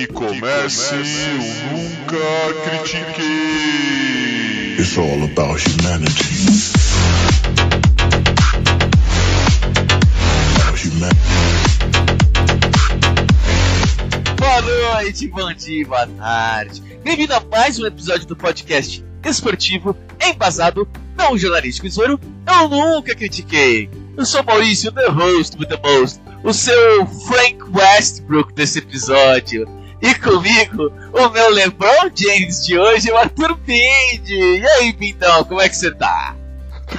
Que comece o Nunca Critiquei. It's all about humanity. Boa noite, bom dia, boa tarde. Bem-vindo a mais um episódio do podcast esportivo, embasado, não jornalístico e zoeiro. Eu nunca critiquei. Eu sou Maurício, the host with the most, o seu Frank Westbrook desse episódio. E comigo, o meu LeBron James de hoje, o Arthur Pinde. E aí, Pindão, como é que você tá?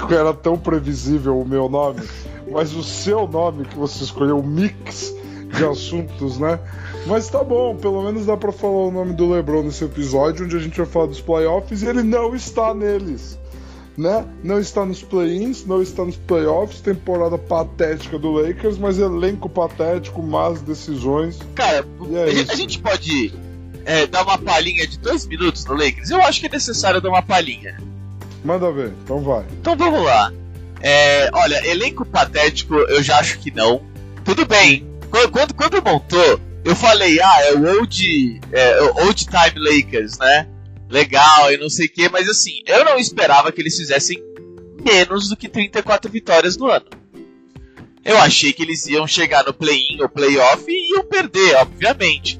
Era tão previsível o meu nome, mas o seu nome que você escolheu, o mix de assuntos, né? Mas tá bom, pelo menos dá pra falar o nome do LeBron nesse episódio, onde a gente vai falar dos playoffs e ele não está neles. Né? Não está nos play-ins, não está nos playoffs, temporada patética do Lakers, mas elenco patético, más decisões. Cara, é a, gente, a gente pode é, dar uma palhinha de dois minutos no Lakers? Eu acho que é necessário dar uma palhinha. Manda ver, então vai. Então vamos lá. É, olha, elenco patético, eu já acho que não. Tudo bem. Quando, quando, quando montou, eu falei, ah, é o old, é, o old time Lakers, né? Legal e não sei o que, mas assim, eu não esperava que eles fizessem menos do que 34 vitórias no ano. Eu achei que eles iam chegar no play-in ou play-off e iam perder, obviamente.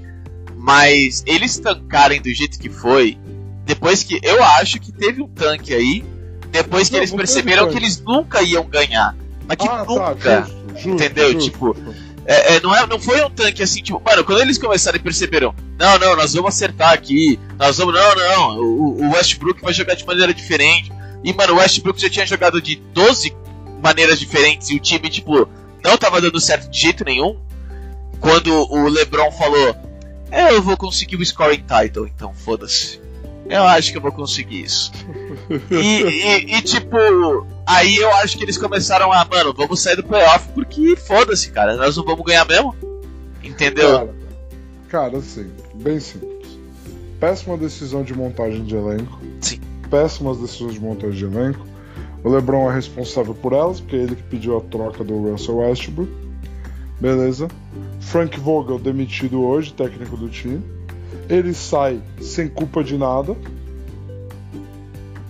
Mas eles tancarem do jeito que foi, depois que. Eu acho que teve um tanque aí, depois que Não, eles perceberam que eles nunca iam ganhar. Mas que ah, nunca. tá, justo, justo, entendeu? justo. Tipo, É, é, não, é, não foi um tanque assim, tipo, mano, quando eles começaram e perceberam, não, não, nós vamos acertar aqui, nós vamos, não, não, o, o Westbrook vai jogar de maneira diferente. E, mano, o Westbrook já tinha jogado de 12 maneiras diferentes e o time, tipo, não tava dando certo de jeito nenhum. Quando o LeBron falou, é, eu vou conseguir o scoring title, então foda-se. Eu acho que eu vou conseguir isso. E, e- e, tipo, aí eu acho que eles começaram a, mano, vamos sair do playoff porque foda-se, cara, nós não vamos ganhar mesmo. Entendeu? Cara, cara, assim, bem simples. Péssima decisão de montagem de elenco. Sim. Péssimas decisões de montagem de elenco. O LeBron é responsável por elas, porque é ele que pediu a troca do Russell Westbrook. Beleza. Frank Vogel demitido hoje, técnico do time. Ele sai sem culpa de nada.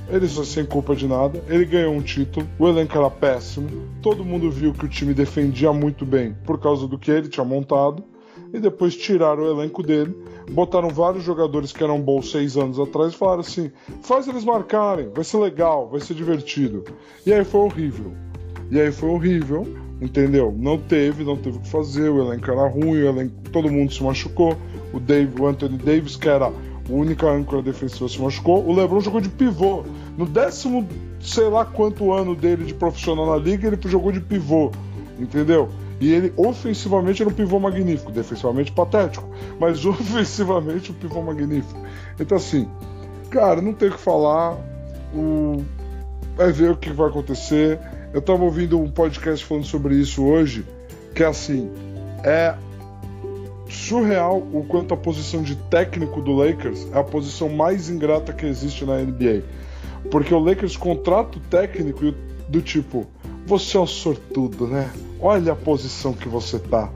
Ele sai sem culpa de nada. Ele ganhou um título. O elenco era péssimo. Todo mundo viu que o time defendia muito bem por causa do que ele tinha montado. E depois tiraram o elenco dele. Botaram vários jogadores que eram bons seis anos atrás e falaram assim: faz eles marcarem, vai ser legal, vai ser divertido. E aí foi horrível. E aí foi horrível, entendeu? Não teve, não teve o que fazer, o elenco era ruim, o elenco, todo mundo se machucou. O, Dave, o Anthony Davis, que era o única âncora defensiva, se machucou. O LeBron jogou de pivô. No décimo, sei lá quanto ano dele de profissional na liga, ele jogou de pivô, entendeu? E ele ofensivamente era um pivô magnífico, defensivamente patético, mas ofensivamente um pivô magnífico. Então assim, cara, não tem o que falar. O... Vai ver o que vai acontecer. Eu tava ouvindo um podcast falando sobre isso hoje, que é assim, é surreal o quanto a posição de técnico do Lakers é a posição mais ingrata que existe na NBA. Porque o Lakers contrata o técnico do tipo, você é um sortudo, né? Olha a posição que você tá.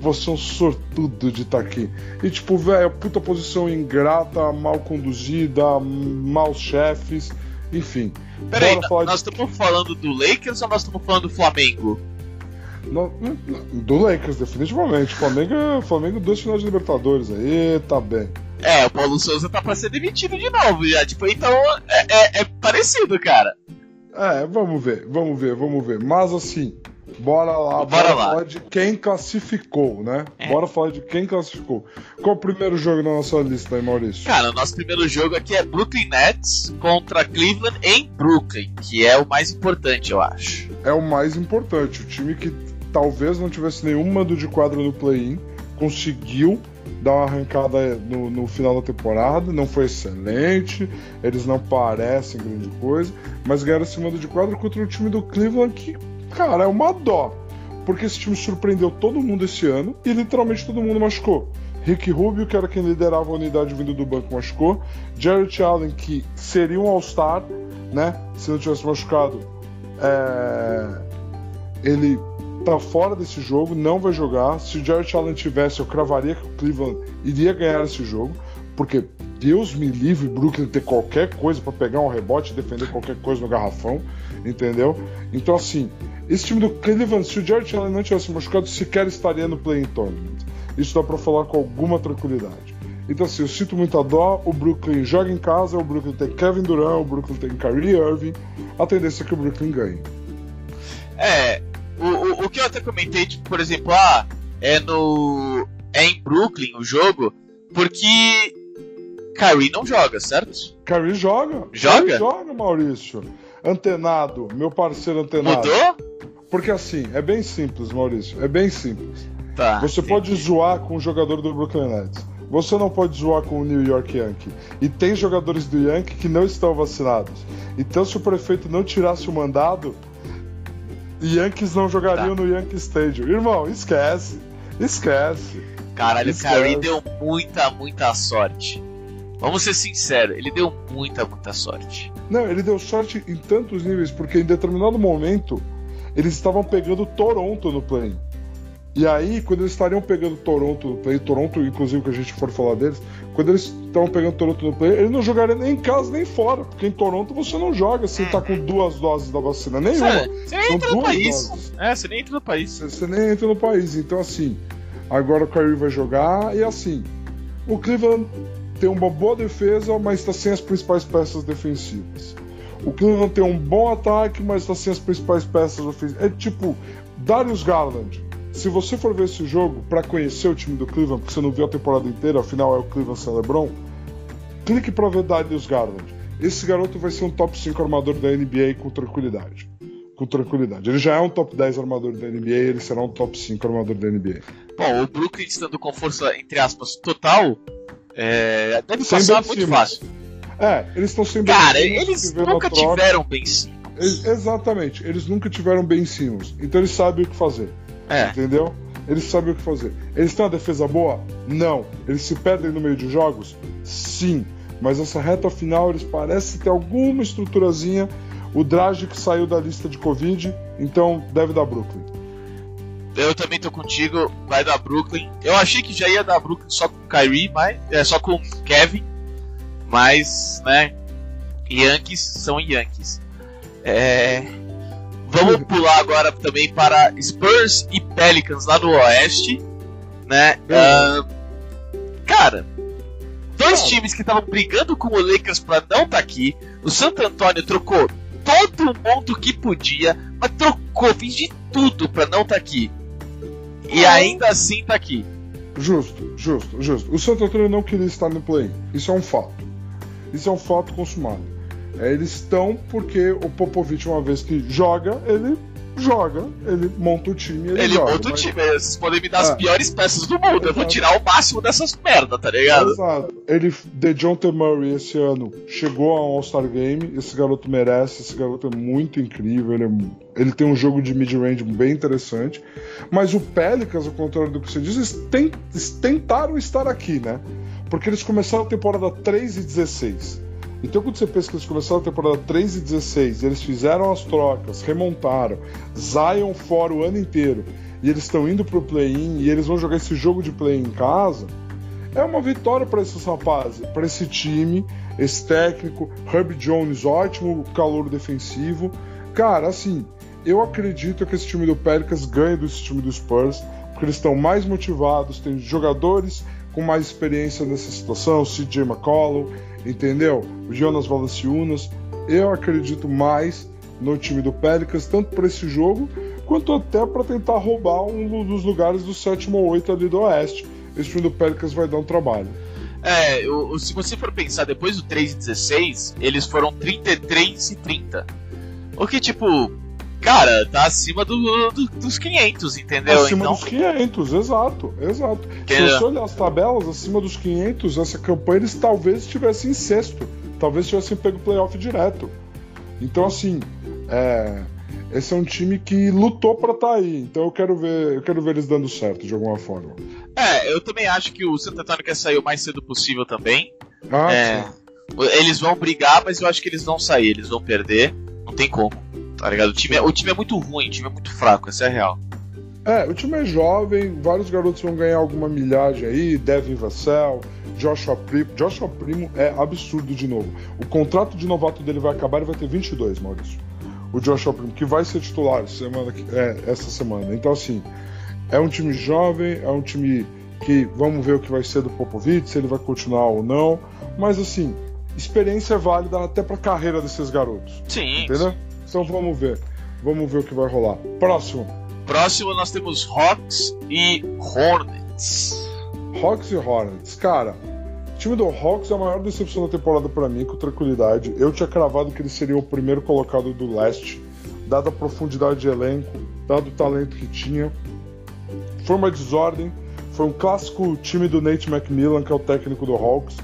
Você é um sortudo de estar aqui. E tipo, velho, puta posição ingrata, mal conduzida, maus chefes, enfim. Peraí, de- nós estamos falando do Lakers ou nós estamos falando do Flamengo? Não, não, do Lakers, definitivamente. Flamengo, Flamengo dois finais de Libertadores aí, tá bem. É, o Paulo Souza tá pra ser demitido de novo já. Tipo, então é, é- é parecido, cara. É, vamos ver, vamos ver, vamos ver. Mas assim, bora lá, Bora lá. falar de quem classificou, né? É. Bora falar de quem classificou. Qual o primeiro jogo na nossa lista aí, Maurício? Cara, o nosso primeiro jogo aqui é Brooklyn Nets contra Cleveland em Brooklyn, que é o mais importante, eu acho. É o mais importante. O time que talvez não tivesse nenhum mando de quadro no play-in conseguiu dar uma arrancada no, no final da temporada. Não foi excelente, eles não parecem grande coisa, mas ganharam esse mando de quadro contra o time do Cleveland que, cara, é uma dó. Porque esse time surpreendeu todo mundo esse ano e literalmente todo mundo machucou. Rick Rubio, que era quem liderava a unidade vindo do banco, machucou. Jarrett Allen, que seria um All-Star, né? Se não tivesse machucado, é, ele tá fora desse jogo, não vai jogar. Se o Jared Allen tivesse, eu cravaria que o Cleveland iria ganhar esse jogo, porque Deus me livre Brooklyn ter qualquer coisa para pegar um rebote e defender qualquer coisa no garrafão, entendeu? Então, assim, esse time do Cleveland, se o Jared Allen não tivesse machucado, sequer estaria no play-in tournament. Isso dá para falar com alguma tranquilidade. Então, assim, eu sinto muita dó. O Brooklyn joga em casa, o Brooklyn tem Kevin Durant, o Brooklyn tem Kyrie Irving. A tendência é que o Brooklyn ganhe. É, o, que eu até comentei, tipo, por exemplo, ah, é no. É em Brooklyn o jogo, porque Kyrie não joga, certo? Kyrie joga. Joga? Kyrie joga, Maurício. Antenado, meu parceiro antenado. Mudou? Porque assim, é bem simples, Maurício. É bem simples. Tá. Você entendi. pode zoar com o jogador do Brooklyn Nets. Você não pode zoar com o New York Yankee. E tem jogadores do Yankee que não estão vacinados. Então, se o prefeito não tirasse o mandado, Yankees não jogariam Tá. no Yankee Stadium. Irmão, esquece. Esquece. Caralho, o Esquece. Kyrie deu muita, muita sorte. Vamos ser sinceros, ele deu muita, muita sorte. Não, ele deu sorte em tantos níveis, porque em determinado momento eles estavam pegando Toronto no play. E aí, quando eles estariam pegando Toronto no play, Toronto, inclusive, que a gente for falar deles, quando eles estavam pegando Toronto no play, ele não jogaria nem em casa nem fora, porque em Toronto você não joga sem estar com duas doses da vacina, nenhuma. Você, você nem entra no país. doses. É, você nem entra no país. Você, você nem entra no país. Então, assim, agora o Kyrie vai jogar e assim, o Cleveland tem uma boa defesa, mas está sem as principais peças defensivas. O Cleveland tem um bom ataque, mas está sem as principais peças ofensivas. É tipo Darius Garland. Se você for ver esse jogo para conhecer o time do Cleveland, porque você não viu a temporada inteira, afinal é o Cleveland sem LeBron, clique para ver Darius Garland. Esse garoto vai ser um top 5 armador da NBA com tranquilidade. Com tranquilidade. Ele já é um top 10 armador da NBA, ele será um top 5 armador da NBA. Bom, o Brooklyn estando com força, entre aspas, total, é, deve Sem passar Ben muito Simmons. fácil. É, eles estão sem Cara, Ben Simmons, eles nunca tiveram bem sim. Eles- exatamente, eles nunca tiveram Ben Simmons. Então eles sabem o que fazer. É, Entendeu? Eles sabem o que fazer. Eles têm uma defesa boa? Não. Eles se perdem no meio de jogos? Sim. Mas essa reta final eles parecem ter alguma estruturazinha. O Dragic saiu da lista de Covid, então deve dar Brooklyn. eu também tô contigo, vai dar Brooklyn. Eu achei que já ia dar Brooklyn só com o Kyrie, mas, é, só com Kevin, mas, né, Yankees são Yankees. É, vamos pular agora também para Spurs e Pelicans lá no Oeste, né? Ah, cara, dois times que estavam brigando com o Lakers pra não estar aqui. O Santo Antônio trocou todo mundo que podia, mas trocou, fez de tudo pra não estar aqui. E ainda assim tá aqui. Justo, justo, justo. O Santo Antônio não queria estar no play. Isso é um fato. Isso é um fato consumado. É, eles estão porque o Popovich, uma vez que joga, ele joga, ele monta o time. Ele, Ele joga, monta o mas- time. Vocês podem me dar as É. piores peças do mundo. Eu vou Exato. tirar o máximo dessas merda, tá ligado? Exato. Ele, The John T. Murray esse ano chegou ao All-Star Game. Esse garoto merece. Esse garoto é muito incrível. Ele, é- ele tem um jogo de mid-range bem interessante. Mas o Pelicans, ao contrário do que você diz, eles, eles tentaram estar aqui, né? Porque eles começaram a temporada 3 e 16. Então, quando você pensa que eles começaram a temporada 3 e 16, eles fizeram as trocas, remontaram, Zion fora o ano inteiro, e eles estão indo pro play-in, e eles vão jogar esse jogo de play-in em casa, é uma vitória para esses rapazes, para esse time, esse técnico, Herb Jones, ótimo calor defensivo. Cara, assim, eu acredito que esse time do Pelicans ganhe desse time do Spurs, porque eles estão mais motivados, tem jogadores com mais experiência nessa situação, CJ McCollum, entendeu? O Jonas Valanciunas. Eu acredito mais no time do Pelicans, tanto para esse jogo, quanto até para tentar roubar um dos lugares do sétimo ou oito ali do Oeste. Esse time do Pelicans vai dar um trabalho. É, o- o- se você for pensar, depois do 3 e 16, eles foram 33 e 30. O que, tipo, cara, tá acima do, do- dos 500, entendeu? acima então, dos 500, exato, exato. Se você olhar as tabelas, acima dos 500, essa campanha eles talvez estivessem em sexto, talvez tivessem pego playoff direto. Então, assim, é, esse é um time que lutou pra estar aí. Então, eu quero ver, eu quero ver eles dando certo de alguma forma. é, eu também acho que o Antônio quer sair o mais cedo possível também. Ah, É, eles vão brigar, mas eu acho que eles vão sair, eles vão perder. Não tem como, tá ligado? O time, é, o time é muito ruim, o time é muito fraco, essa é a real. É, o time é jovem, vários garotos vão ganhar alguma milhagem aí, Devin Vassell, Joshua Primo. Joshua Primo é absurdo de novo. O contrato de novato dele vai acabar e vai ter 22, Maurício. O Joshua Primo, que vai ser titular semana, é, essa semana. Então, assim, é um time jovem, é um time que vamos ver o que vai ser do Popovich, se ele vai continuar ou não. Mas, assim, experiência é válida até para a carreira desses garotos. Sim. Entendeu? Então vamos ver. Vamos ver o que vai rolar. Próximo. Próximo nós temos Hawks e Hornets. Hawks e Hornets. Cara, o time do Hawks é a maior decepção da temporada para mim, com tranquilidade. Eu tinha cravado que ele seria o primeiro colocado do leste, dada a profundidade de elenco, dado o talento que tinha. Foi uma desordem. Foi um clássico time do Nate McMillan, que é o técnico do Hawks,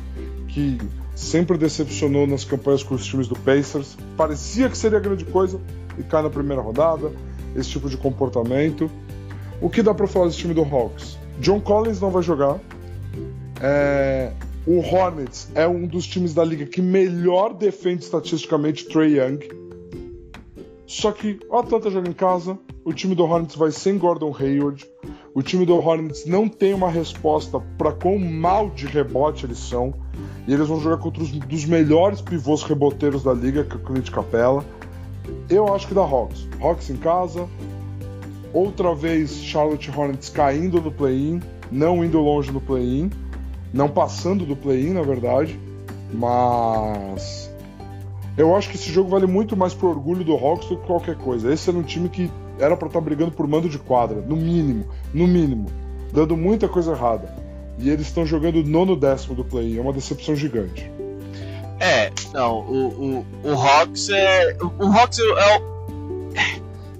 que sempre decepcionou nas campanhas com os times do Pacers. Parecia que seria grande coisa e cai na primeira rodada. Esse tipo de comportamento. O que dá para falar desse time do Hawks? John Collins não vai jogar. É... O Hornets é um dos times da liga que melhor defende estatisticamente Trey Young. Só que o Atlanta joga em casa, o time do Hornets vai sem Gordon Hayward. O time do Hornets não tem uma resposta para quão mal de rebote eles são. E eles vão jogar contra os dos melhores pivôs reboteiros da liga, que é o Clint Capella. Eu acho que dá Hawks. Hawks em casa. Outra vez Charlotte Hornets caindo no play-in, não indo longe no play-in, não passando do play-in, na verdade. Mas eu acho que esse jogo vale muito mais pro orgulho do Hawks do que qualquer coisa. Esse era um time que era para estar tá brigando por mando de quadra, no mínimo, no mínimo, dando muita coisa errada. E eles estão jogando nono décimo do play, é uma decepção gigante. É, não, o, o, o Hawks é. O, o Hawks é, é o.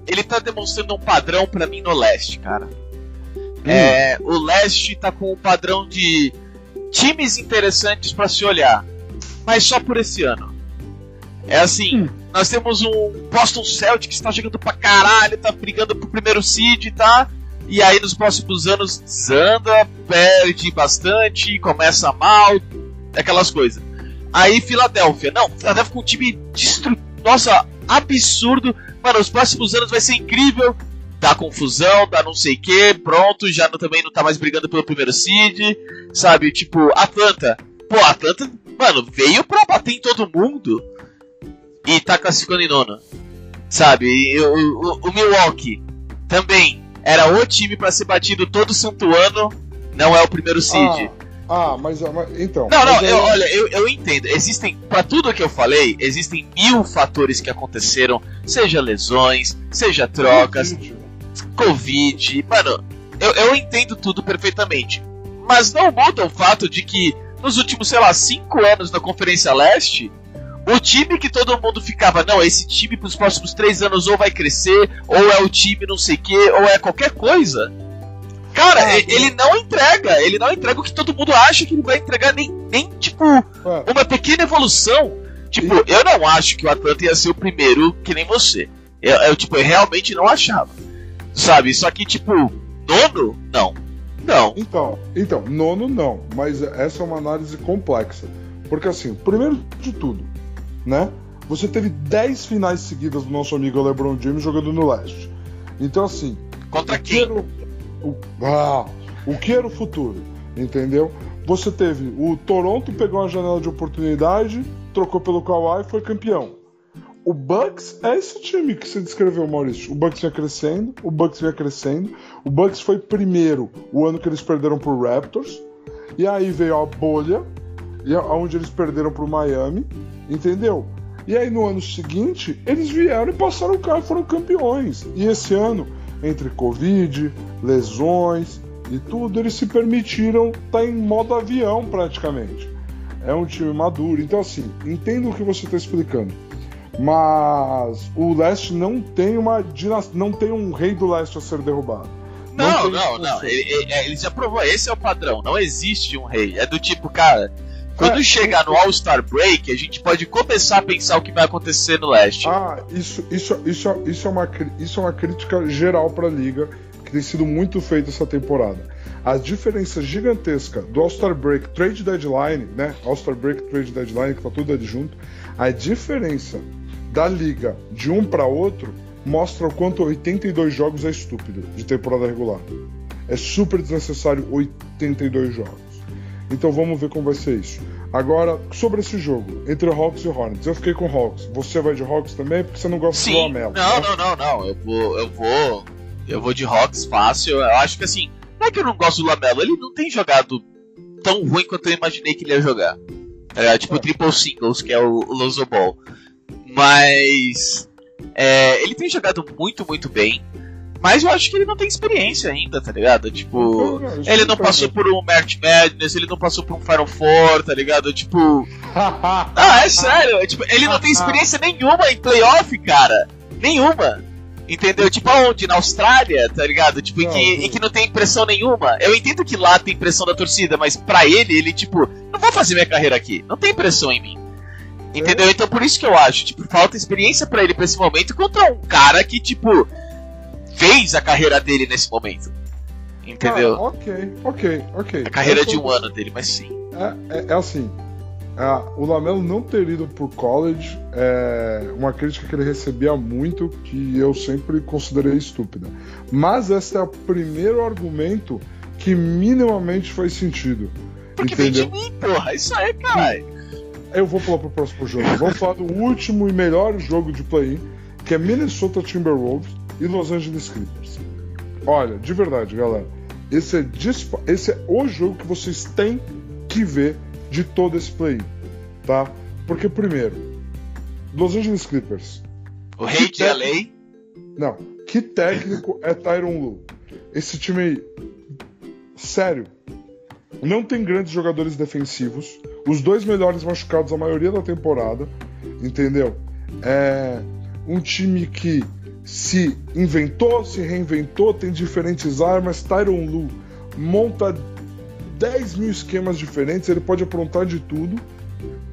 Ele tá demonstrando um padrão para mim no leste, cara. Hum. É, o leste tá com um padrão de times interessantes para se olhar, mas só por esse ano. É assim, hum. Nós temos um Boston Celtics que está jogando pra caralho, tá brigando pro primeiro seed, tá? E aí nos próximos anos desanda, perde bastante, começa mal, aquelas coisas. Aí Filadélfia, não, Filadélfia com um time destru... Nossa, absurdo. Mano, os próximos anos vai ser incrível. Dá confusão, dá não sei o que, pronto, já não, também não tá mais brigando pelo primeiro seed, sabe? Tipo, Atlanta. Pô, Atlanta, mano, veio pra bater em todo mundo e tá classificando em nono. Sabe? E, o, o, o Milwaukee também era o time para ser batido todo santo ano, não é o primeiro seed. Ah, ah mas, mas, então. Não, não, eu, eu, olha, eu, eu entendo. Existem, para tudo que eu falei, existem mil fatores que aconteceram, seja lesões, seja trocas, Covid, COVID mano, eu, eu entendo tudo perfeitamente. Mas não muda o fato de que nos últimos, sei lá, cinco anos na Conferência Leste, o time que todo mundo ficava, não, esse time pros próximos três anos ou vai crescer, ou é o time não sei o que, ou é qualquer coisa. Cara, ah, ele não entrega, ele não entrega o que todo mundo acha que ele vai entregar, nem, nem tipo, ah. uma pequena evolução. Tipo, eu não acho que o Atlanta ia ser o primeiro que nem você. Eu, eu, tipo, eu realmente não achava. Sabe? Só que, tipo, nono? Não. Não. Então, então, nono não. Mas essa é uma análise complexa. Porque assim, primeiro de tudo, né? Você teve 10 finais seguidas do nosso amigo LeBron James jogando no leste. Então, assim. Contra quem? era o, ah, o que era o futuro? Entendeu? Você teve o Toronto pegou uma janela de oportunidade, trocou pelo Kawhi e foi campeão. O Bucks é esse time que você descreveu, Maurício. O Bucks vinha crescendo, o Bucks vinha crescendo. O Bucks foi primeiro o ano que eles perderam pro Raptors. E aí veio a bolha, onde eles perderam pro Miami. Entendeu? E aí no ano seguinte, eles vieram e passaram o carro e foram campeões. E esse ano, entre Covid, lesões e tudo, eles se permitiram estar tá em modo avião praticamente. É um time maduro. Então, assim, entendo o que você está explicando. Mas o leste não tem uma dinastia, não tem um rei do leste a ser derrubado. Não, não, não. não. Ele, ele, ele já provou, esse é o padrão. Não existe um rei. É do tipo, cara, quando é, chegar no All-Star Break, a gente pode começar a pensar o que vai acontecer no leste. Ah, isso, isso, isso, isso, é, uma, isso é uma crítica geral para a liga que tem sido muito feita essa temporada. A diferença gigantesca do All-Star Break Trade Deadline, né? All-Star Break Trade Deadline, que tá tudo ali junto, a diferença da liga de um para outro mostra o quanto 82 jogos é estúpido de temporada regular. É super desnecessário 82 jogos. Então vamos ver como vai ser isso. Agora, sobre esse jogo, entre Hawks e Hornets, eu fiquei com Hawks. Você vai de Hawks também porque você não gosta Sim. do Lamelo. Não, né? não, não, não. Eu vou. Eu vou. Eu vou de Hawks fácil. Eu acho que assim. Não é que eu não gosto do Lamelo, ele não tem jogado tão ruim quanto eu imaginei que ele ia jogar. É, tipo É. triple singles, que é o, o Lonzo Ball. Mas. é, ele tem jogado muito, muito bem. Mas eu acho que ele não tem experiência ainda, tá ligado? Tipo. Ele não passou por um March Madness, ele não passou por um Final Four, tá ligado? Tipo. Ah, é sério. é, tipo, ele não tem experiência nenhuma em playoff, cara. Nenhuma. Entendeu? Tipo, aonde? Na Austrália, tá ligado? Tipo, em que, não. em que não tem pressão nenhuma. Eu entendo que lá tem pressão da torcida, mas pra ele, ele, tipo, não vou fazer minha carreira aqui. Não tem pressão em mim. Entendeu? Então por isso que eu acho, tipo, falta experiência pra ele pra esse momento contra um cara que, tipo, fez a carreira dele nesse momento. Entendeu? Cara, ok, ok, ok. a carreira de um ano dele, mas sim. É, é- é assim. ah, o Lamelo não ter ido por college é uma crítica que ele recebia muito que eu sempre considerei estúpida. Mas esse é o primeiro argumento que minimamente faz sentido. Porque vem de entendeu? mim, porra. Isso aí, caralho. Eu vou pular pro próximo jogo. Vamos falar do último e melhor jogo de play-in, que é Minnesota Timberwolves e Los Angeles Clippers. Olha, de verdade, galera, esse é, esse é o jogo que vocês têm que ver de todo esse play-in, tá? Porque, primeiro, Los Angeles Clippers. O rei de LA. Não, que técnico é Tyron Lu? Esse time aí, sério, não tem grandes jogadores defensivos. Os dois melhores machucados a maioria da temporada, entendeu? É um time que se inventou, se reinventou, tem diferentes armas. Tyron Lu monta 10 mil esquemas diferentes, ele pode aprontar de tudo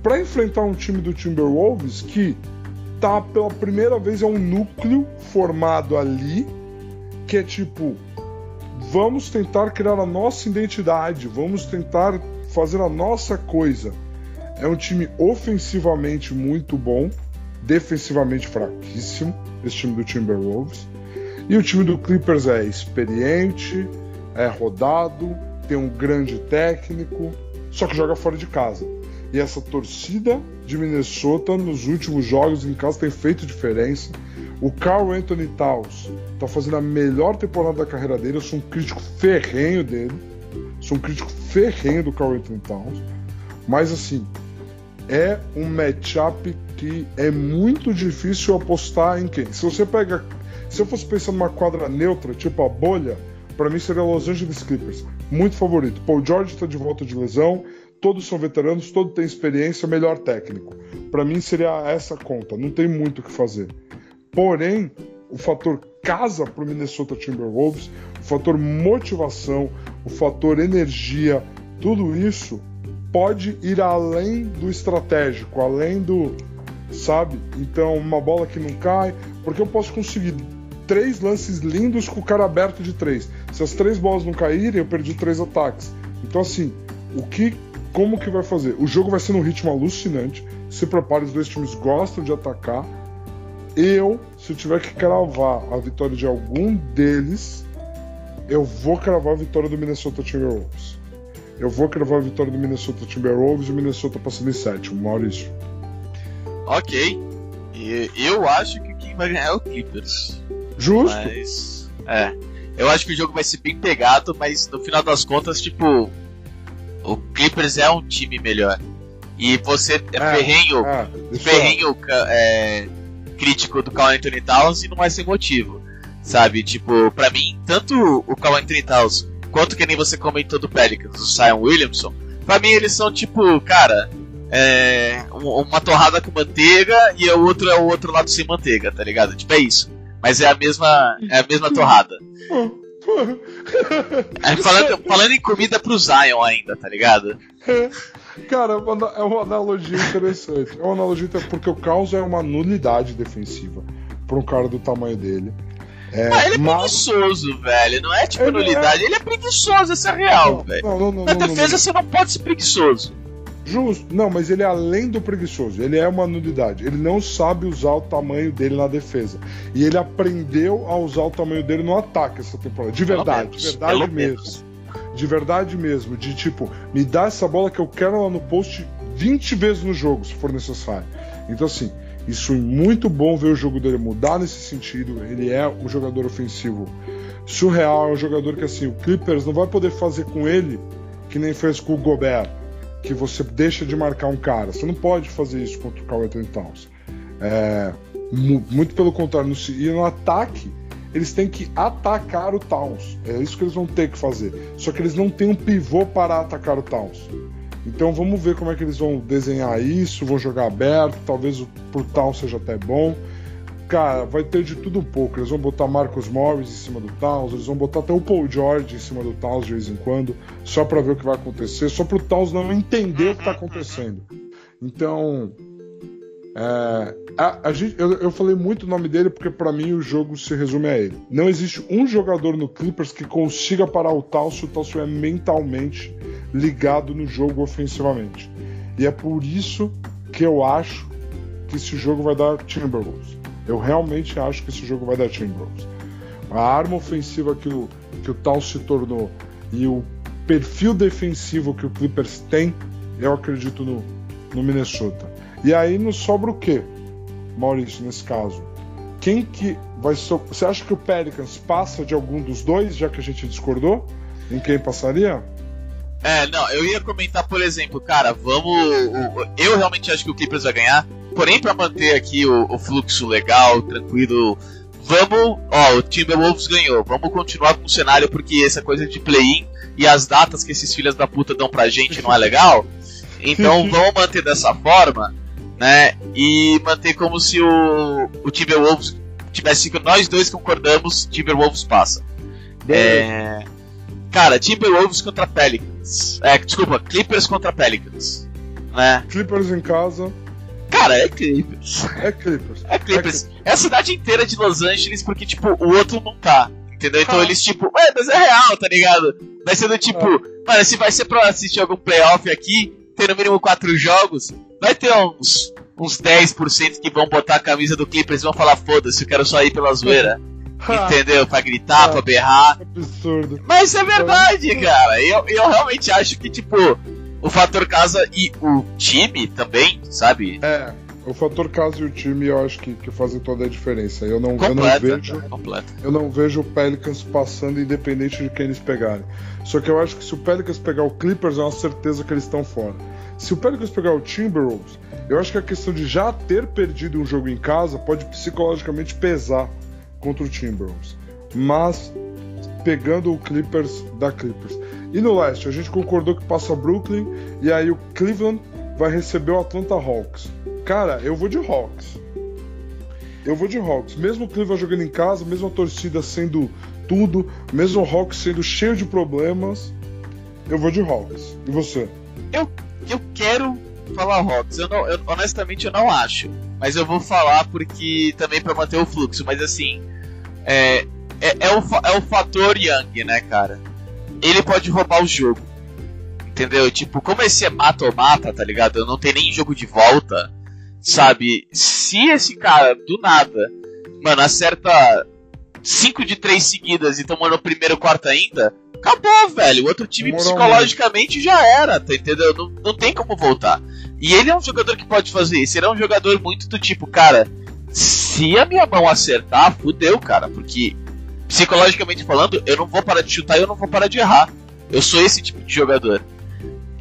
para enfrentar um time do Timberwolves que tá pela primeira vez é um núcleo formado ali que é tipo vamos tentar criar a nossa identidade, vamos tentar fazer a nossa coisa. É um time ofensivamente muito bom, defensivamente fraquíssimo, esse time do Timberwolves. E o time do Clippers é experiente, é rodado, tem um grande técnico, só que joga fora de casa. E essa torcida de Minnesota nos últimos jogos em casa tem feito diferença. O Carl Anthony Towns tá fazendo a melhor temporada da carreira dele. Eu sou um crítico ferrenho dele. Sou um crítico ferrenho do Carl Anthony Towns. Mas assim, é um matchup que é muito difícil apostar em quem. Se você pega. Se eu fosse pensar numa quadra neutra, tipo a bolha, para mim seria Los Angeles Clippers. Muito favorito. Paul George tá de volta de lesão. Todos são veteranos, todos têm experiência, melhor técnico. Para mim seria essa conta. Não tem muito o que fazer. Porém, o fator casa para o Minnesota Timberwolves, o fator motivação, o fator energia, tudo isso pode ir além do estratégico, além do, sabe? Então, uma bola que não cai, porque eu posso conseguir três lances lindos com o cara aberto de três. Se as três bolas não caírem, eu perdi três ataques. Então, assim, o que, como que vai fazer? O jogo vai ser num ritmo alucinante. Se prepare, os dois times gostam de atacar. Eu, se eu tiver que cravar a vitória de algum deles, eu vou cravar a vitória do Minnesota Timberwolves. Eu vou cravar a vitória do Minnesota Timberwolves e o Minnesota passando em sétimo, Maurício. Ok. E eu acho que quem vai ganhar é o Clippers. Justo? Mas. É. Eu acho que o jogo vai ser bem pegado, mas no final das contas, tipo. O Clippers é um time melhor. E você é, É, ferrenho, Ah, isso é- ferrenho é, crítico do Carl Anthony Towns e não é sem motivo. Sabe? Tipo, pra mim, tanto o Carl Anthony Towns quanto que nem você comentou do Pelicans, o Zion Williamson, pra mim eles são tipo, cara, é, um- uma torrada com manteiga e o outro é o outro lado sem manteiga, tá ligado? Tipo, é isso. Mas é a mesma, é a mesma torrada. É, falando, falando em comida pro Zion ainda, tá ligado? Cara, é uma- é uma analogia interessante. É uma analogia porque o caos é uma nulidade defensiva para um cara do tamanho dele. É, Ah, ele é mas- preguiçoso, velho. Não é tipo Ele nulidade, ele é preguiçoso, essa é real, velho. Não, não, não, Na não, não, defesa você não pode ser preguiçoso. Justo. Não, mas ele é além do preguiçoso. Ele é uma nulidade. Ele não sabe usar o tamanho dele na defesa. E ele aprendeu a usar o tamanho dele no ataque essa temporada. De verdade, menos, de verdade mesmo. menos. De verdade mesmo. De tipo, me dá essa bola que eu quero lá no post 20 vezes no jogo, se for necessário. Então, assim, isso é muito bom ver o jogo dele mudar nesse sentido. Ele é um jogador ofensivo surreal, é um jogador que assim, o Clippers não vai poder fazer com ele que nem fez com o Gobert, que você deixa de marcar um cara. Você não pode fazer isso contra o Carl Towns. É, mu- muito pelo contrário, no, e no ataque, eles têm que atacar o Towns. É isso que eles vão ter que fazer. Só que eles não têm um pivô para atacar o Towns. Então vamos ver como é que eles vão desenhar isso, vão jogar aberto, talvez o Towns seja até bom. Cara, vai ter de tudo um pouco. Eles vão botar Marcos Morris em cima do Towns, eles vão botar até o Paul George em cima do Towns de vez em quando, só para ver o que vai acontecer, só pro Towns não entender o que tá acontecendo. Então, é, a, a gente, eu, eu falei muito o nome dele porque para mim o jogo se resume a ele. Não existe um jogador no Clippers que consiga parar o Towns se o Towns estiver mentalmente ligado no jogo ofensivamente. E é por isso que eu acho que esse jogo vai dar Timberwolves. Eu realmente acho que esse jogo vai dar Timberwolves. A arma ofensiva que o, que o Towns se tornou e o perfil defensivo que o Clippers tem, eu acredito no, no Minnesota. E aí nos sobra o quê, Maurício, nesse caso? Quem que vai so... Você acha que o Pelicans passa de algum dos dois, já que a gente discordou? Em quem passaria? É, não, eu ia comentar, por exemplo, cara, vamos. Eu realmente acho que o Clippers vai ganhar. Porém, pra manter aqui o, o fluxo legal, tranquilo, vamos. Ó, o Timberwolves ganhou. Vamos continuar com o cenário, porque essa coisa de play-in e as datas que esses filhos da puta dão pra gente não é legal. Então vamos manter dessa forma, né? E manter como se o, o Timberwolves tivesse que nós dois concordamos, Timberwolves passa. É, cara, Timberwolves contra Pelicans. É, desculpa, Clippers contra Pelicans. Né? Clippers em casa Cara, é Clippers. é Clippers. É Clippers. É a cidade inteira de Los Angeles porque, tipo, o outro não tá. Entendeu? Então Ah. eles, tipo, ué, mas é real, tá ligado? Vai ser do tipo, mano, se vai ser pra assistir algum playoff aqui, tem no mínimo quatro jogos, vai ter uns, uns 10% que vão botar a camisa do Clippers e vão falar, foda-se, eu quero só ir pela zoeira. entendeu? Pra gritar, Ah. pra berrar. Absurdo. Mas é verdade, cara. Eu, eu realmente acho que, tipo, o fator casa e o time também, sabe? É, o fator casa e o time eu acho que, que fazem toda a diferença. Eu não, eu não Completa. vejo. Completa. Eu não vejo o Pelicans passando independente de quem eles pegarem. Só que eu acho que se o Pelicans pegar o Clippers, é uma certeza que eles estão fora. Se o Pelicans pegar o Timberwolves, eu acho que a questão de já ter perdido um jogo em casa pode psicologicamente pesar contra o Timberwolves. Mas pegando o Clippers da Clippers. E no leste, a gente concordou que passa Brooklyn e aí o Cleveland vai receber o Atlanta Hawks. Cara, eu vou de Hawks. Eu vou de Hawks. Mesmo o Cleveland jogando em casa, mesmo a torcida sendo tudo, mesmo o Hawks sendo cheio de problemas, eu vou de Hawks. E você? Eu quero falar Hawks. Eu não, eu- honestamente, eu não acho. Mas eu vou falar porque também pra manter o fluxo. Mas assim, é, é, é o, é o fator Young, né, cara? Ele pode roubar o jogo. Entendeu? Tipo, como esse é mata ou mata, tá ligado? Não tem nem jogo de volta. Sabe? Se esse cara, do nada, mano, acerta 5 de 3 seguidas e tomando o primeiro quarto ainda, acabou, velho. O outro time psicologicamente já era, tá entendeu? Não, não tem como voltar. E ele é um jogador que pode fazer isso. Ele é um jogador muito do tipo, cara, se a minha mão acertar, fudeu, cara. Porque, psicologicamente falando, eu não vou parar de chutar e eu não vou parar de errar. Eu sou esse tipo de jogador.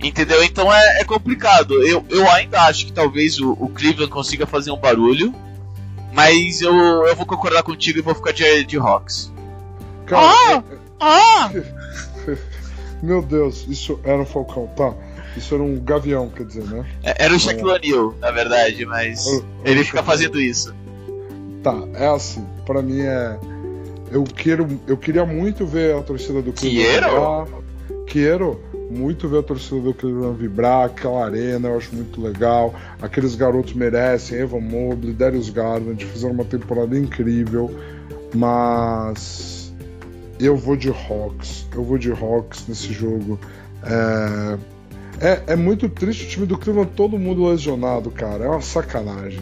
Entendeu? Então é, é complicado. Eu, eu ainda acho que talvez o, o Cleveland consiga fazer um barulho. Mas eu, eu vou concordar contigo e vou ficar de, de Hawks. Cara, Ah! é- meu Deus, isso era um falcão, tá? Isso era um gavião, quer dizer, né? É- Era o Shaquille O'Neal, na verdade, mas O- ele o fica fazendo isso. Tá, é assim, pra mim é. Eu quero, eu queria muito ver a torcida do Cleveland Quero? vibrar. Quero muito ver a torcida do Cleveland vibrar, aquela arena, eu acho muito legal. Aqueles garotos merecem, Evan Mobley, Darius Garland, fizeram uma temporada incrível, mas eu vou de Hawks, eu vou de Hawks nesse jogo. É, É, é muito triste o time do Cleveland, todo mundo lesionado, cara. É uma sacanagem.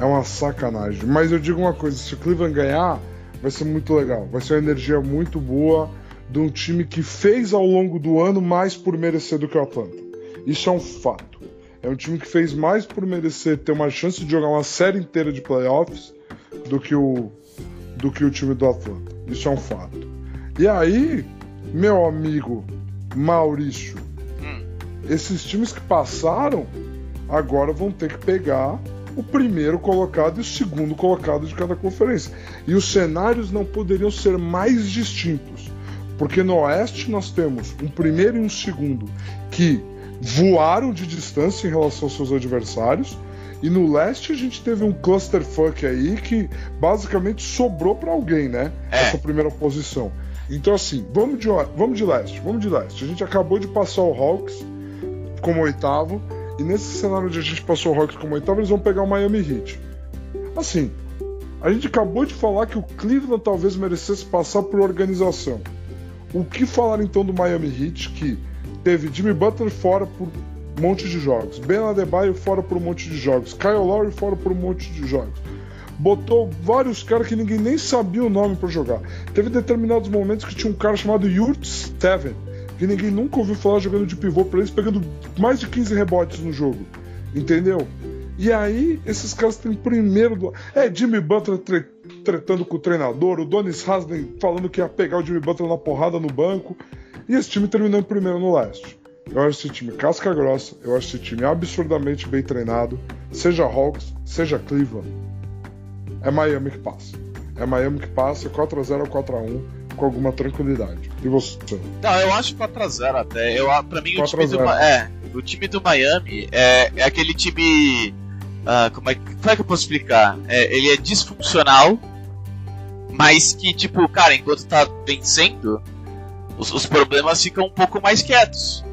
É uma sacanagem. Mas eu digo uma coisa: se o Cleveland ganhar, vai ser muito legal. Vai ser uma energia muito boa de um time que fez ao longo do ano mais por merecer do que o Atlanta. Isso é um fato. É um time que fez mais por merecer ter uma chance de jogar uma série inteira de playoffs do que o, do que o time do Atlanta. Isso é um fato. E aí, meu amigo Maurício, esses times que passaram agora vão ter que pegar o primeiro colocado e o segundo colocado de cada conferência. E os cenários não poderiam ser mais distintos, porque no Oeste nós temos um primeiro e um segundo que voaram de distância em relação aos seus adversários. E no leste a gente teve um clusterfuck aí que basicamente sobrou para alguém, né? É. Essa primeira posição. Então assim, vamos de, vamos de leste, vamos de leste. A gente acabou de passar o Hawks como oitavo. E nesse cenário onde a gente passou o Hawks como oitavo, eles vão pegar o Miami Heat. Assim, a gente acabou de falar que o Cleveland talvez merecesse passar por organização. O que falar então do Miami Heat, que teve Jimmy Butler fora por um monte de jogos, Ben Adebayo fora por um monte de jogos, Kyle Lowry fora por um monte de jogos. Botou vários caras que ninguém nem sabia o nome para jogar. Teve determinados momentos que tinha um cara chamado Yurt Steven, que ninguém nunca ouviu falar jogando de pivô para eles, pegando mais de 15 rebotes no jogo. Entendeu? E aí, esses caras têm primeiro do. É, Jimmy Butler tre tretando com o treinador, o Donis Haslem falando que ia pegar o Jimmy Butler na porrada no banco. E esse time terminou em primeiro no leste. Eu acho esse time casca grossa, eu acho esse time absurdamente bem treinado, seja Hawks, seja Cleveland. É Miami que passa. É Miami que passa 4x0 ou 4x1 com alguma tranquilidade. E você? Não, eu acho 4x0 até. Eu, pra mim, o time, do, é, o time do Miami é, é aquele time. Uh, como, é, como é que eu posso explicar? É, ele é disfuncional, mas que, tipo, cara, enquanto tá vencendo, os, os problemas ficam um pouco mais quietos.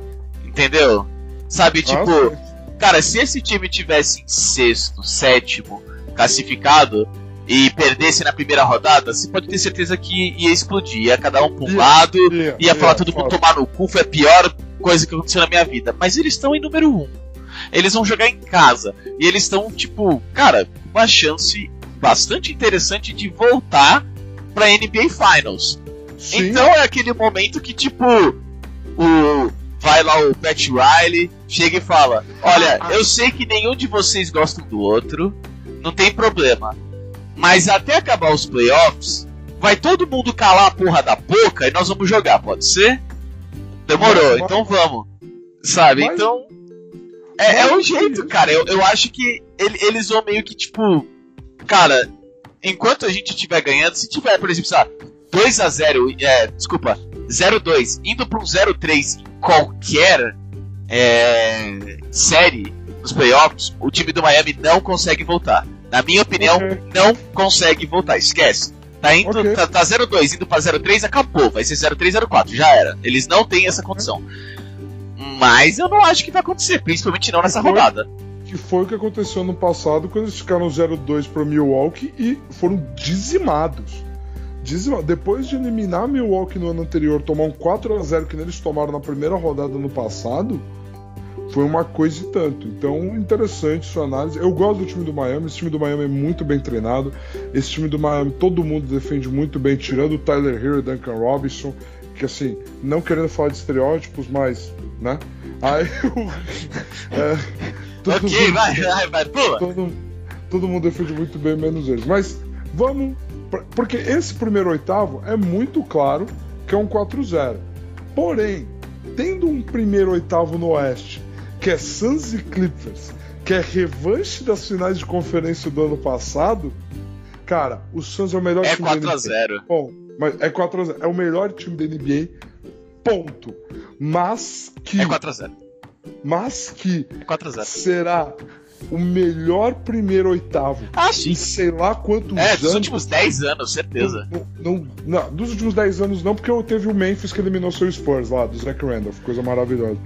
Entendeu? Sabe, tipo, ah, cara, se esse time tivesse em sexto, sétimo, classificado, e perdesse na primeira rodada, você pode ter certeza que ia explodir. Ia cada um pra um lado, ia, ia falar todo mundo tomar no cu, foi a pior coisa que aconteceu na minha vida. Mas eles estão em número um. Eles vão jogar em casa. E eles estão, tipo, cara, uma chance bastante interessante de voltar pra NBA Finals. Sim. Então é aquele momento que, tipo, o. Vai lá o Pat Riley, chega e fala: Olha, eu sei que nenhum de vocês gosta do outro, não tem problema. Mas até acabar os playoffs, vai todo mundo calar a porra da boca e nós vamos jogar, pode ser? Demorou, então vamos. Sabe? Então. É, é um jeito, cara. Eu, eu acho que ele, eles vão meio que tipo. Cara, enquanto a gente estiver ganhando, se tiver, por exemplo, sabe, 2 a 0 é, desculpa, 0-2, indo para um 0-3 em qualquer é, série nos playoffs, o time do Miami não consegue voltar. Na minha opinião, okay. não consegue voltar. Esquece. Tá indo, okay. tá, tá 0-2, indo pra 0-3, acabou. Vai ser 0-3, 0-4. Já era. Eles não têm essa condição. Mas eu não acho que vai acontecer, principalmente não nessa foi, rodada. Que foi o que aconteceu no passado quando eles ficaram 0-2 pro Milwaukee e foram dizimados. Dizimados. Depois de eliminar Milwaukee no ano anterior, tomar um 4x0 que eles tomaram na primeira rodada no passado foi uma coisa e tanto. Então, interessante sua análise. Eu gosto do time do Miami, esse time do Miami é muito bem treinado. Esse time do Miami, todo mundo defende muito bem, tirando o Tyler Hero e Duncan Robinson, que assim, não querendo falar de estereótipos, mas, né? Aí é, todo ok, mundo, vai, vai, vai, pula! Todo, todo mundo defende muito bem, menos eles. Mas vamos. Porque esse primeiro oitavo é muito claro que é um 4-0. Porém, tendo um primeiro oitavo no Oeste que é Suns e Clippers, que é revanche das finais de conferência do ano passado, cara, o Suns é o melhor é time 4 da NBA. 0. Bom, mas é 4 a 0. É o melhor time da NBA. Ponto. Mas que É 4 a 0. Mas que é 4 a 0. será o melhor primeiro oitavo. Ah, sim. sei lá quantos é, anos. dos últimos 10 anos, certeza. Não, não, não, dos últimos 10 anos não, porque eu teve o Memphis que eliminou seu Spurs lá, do Zach Randolph, coisa maravilhosa.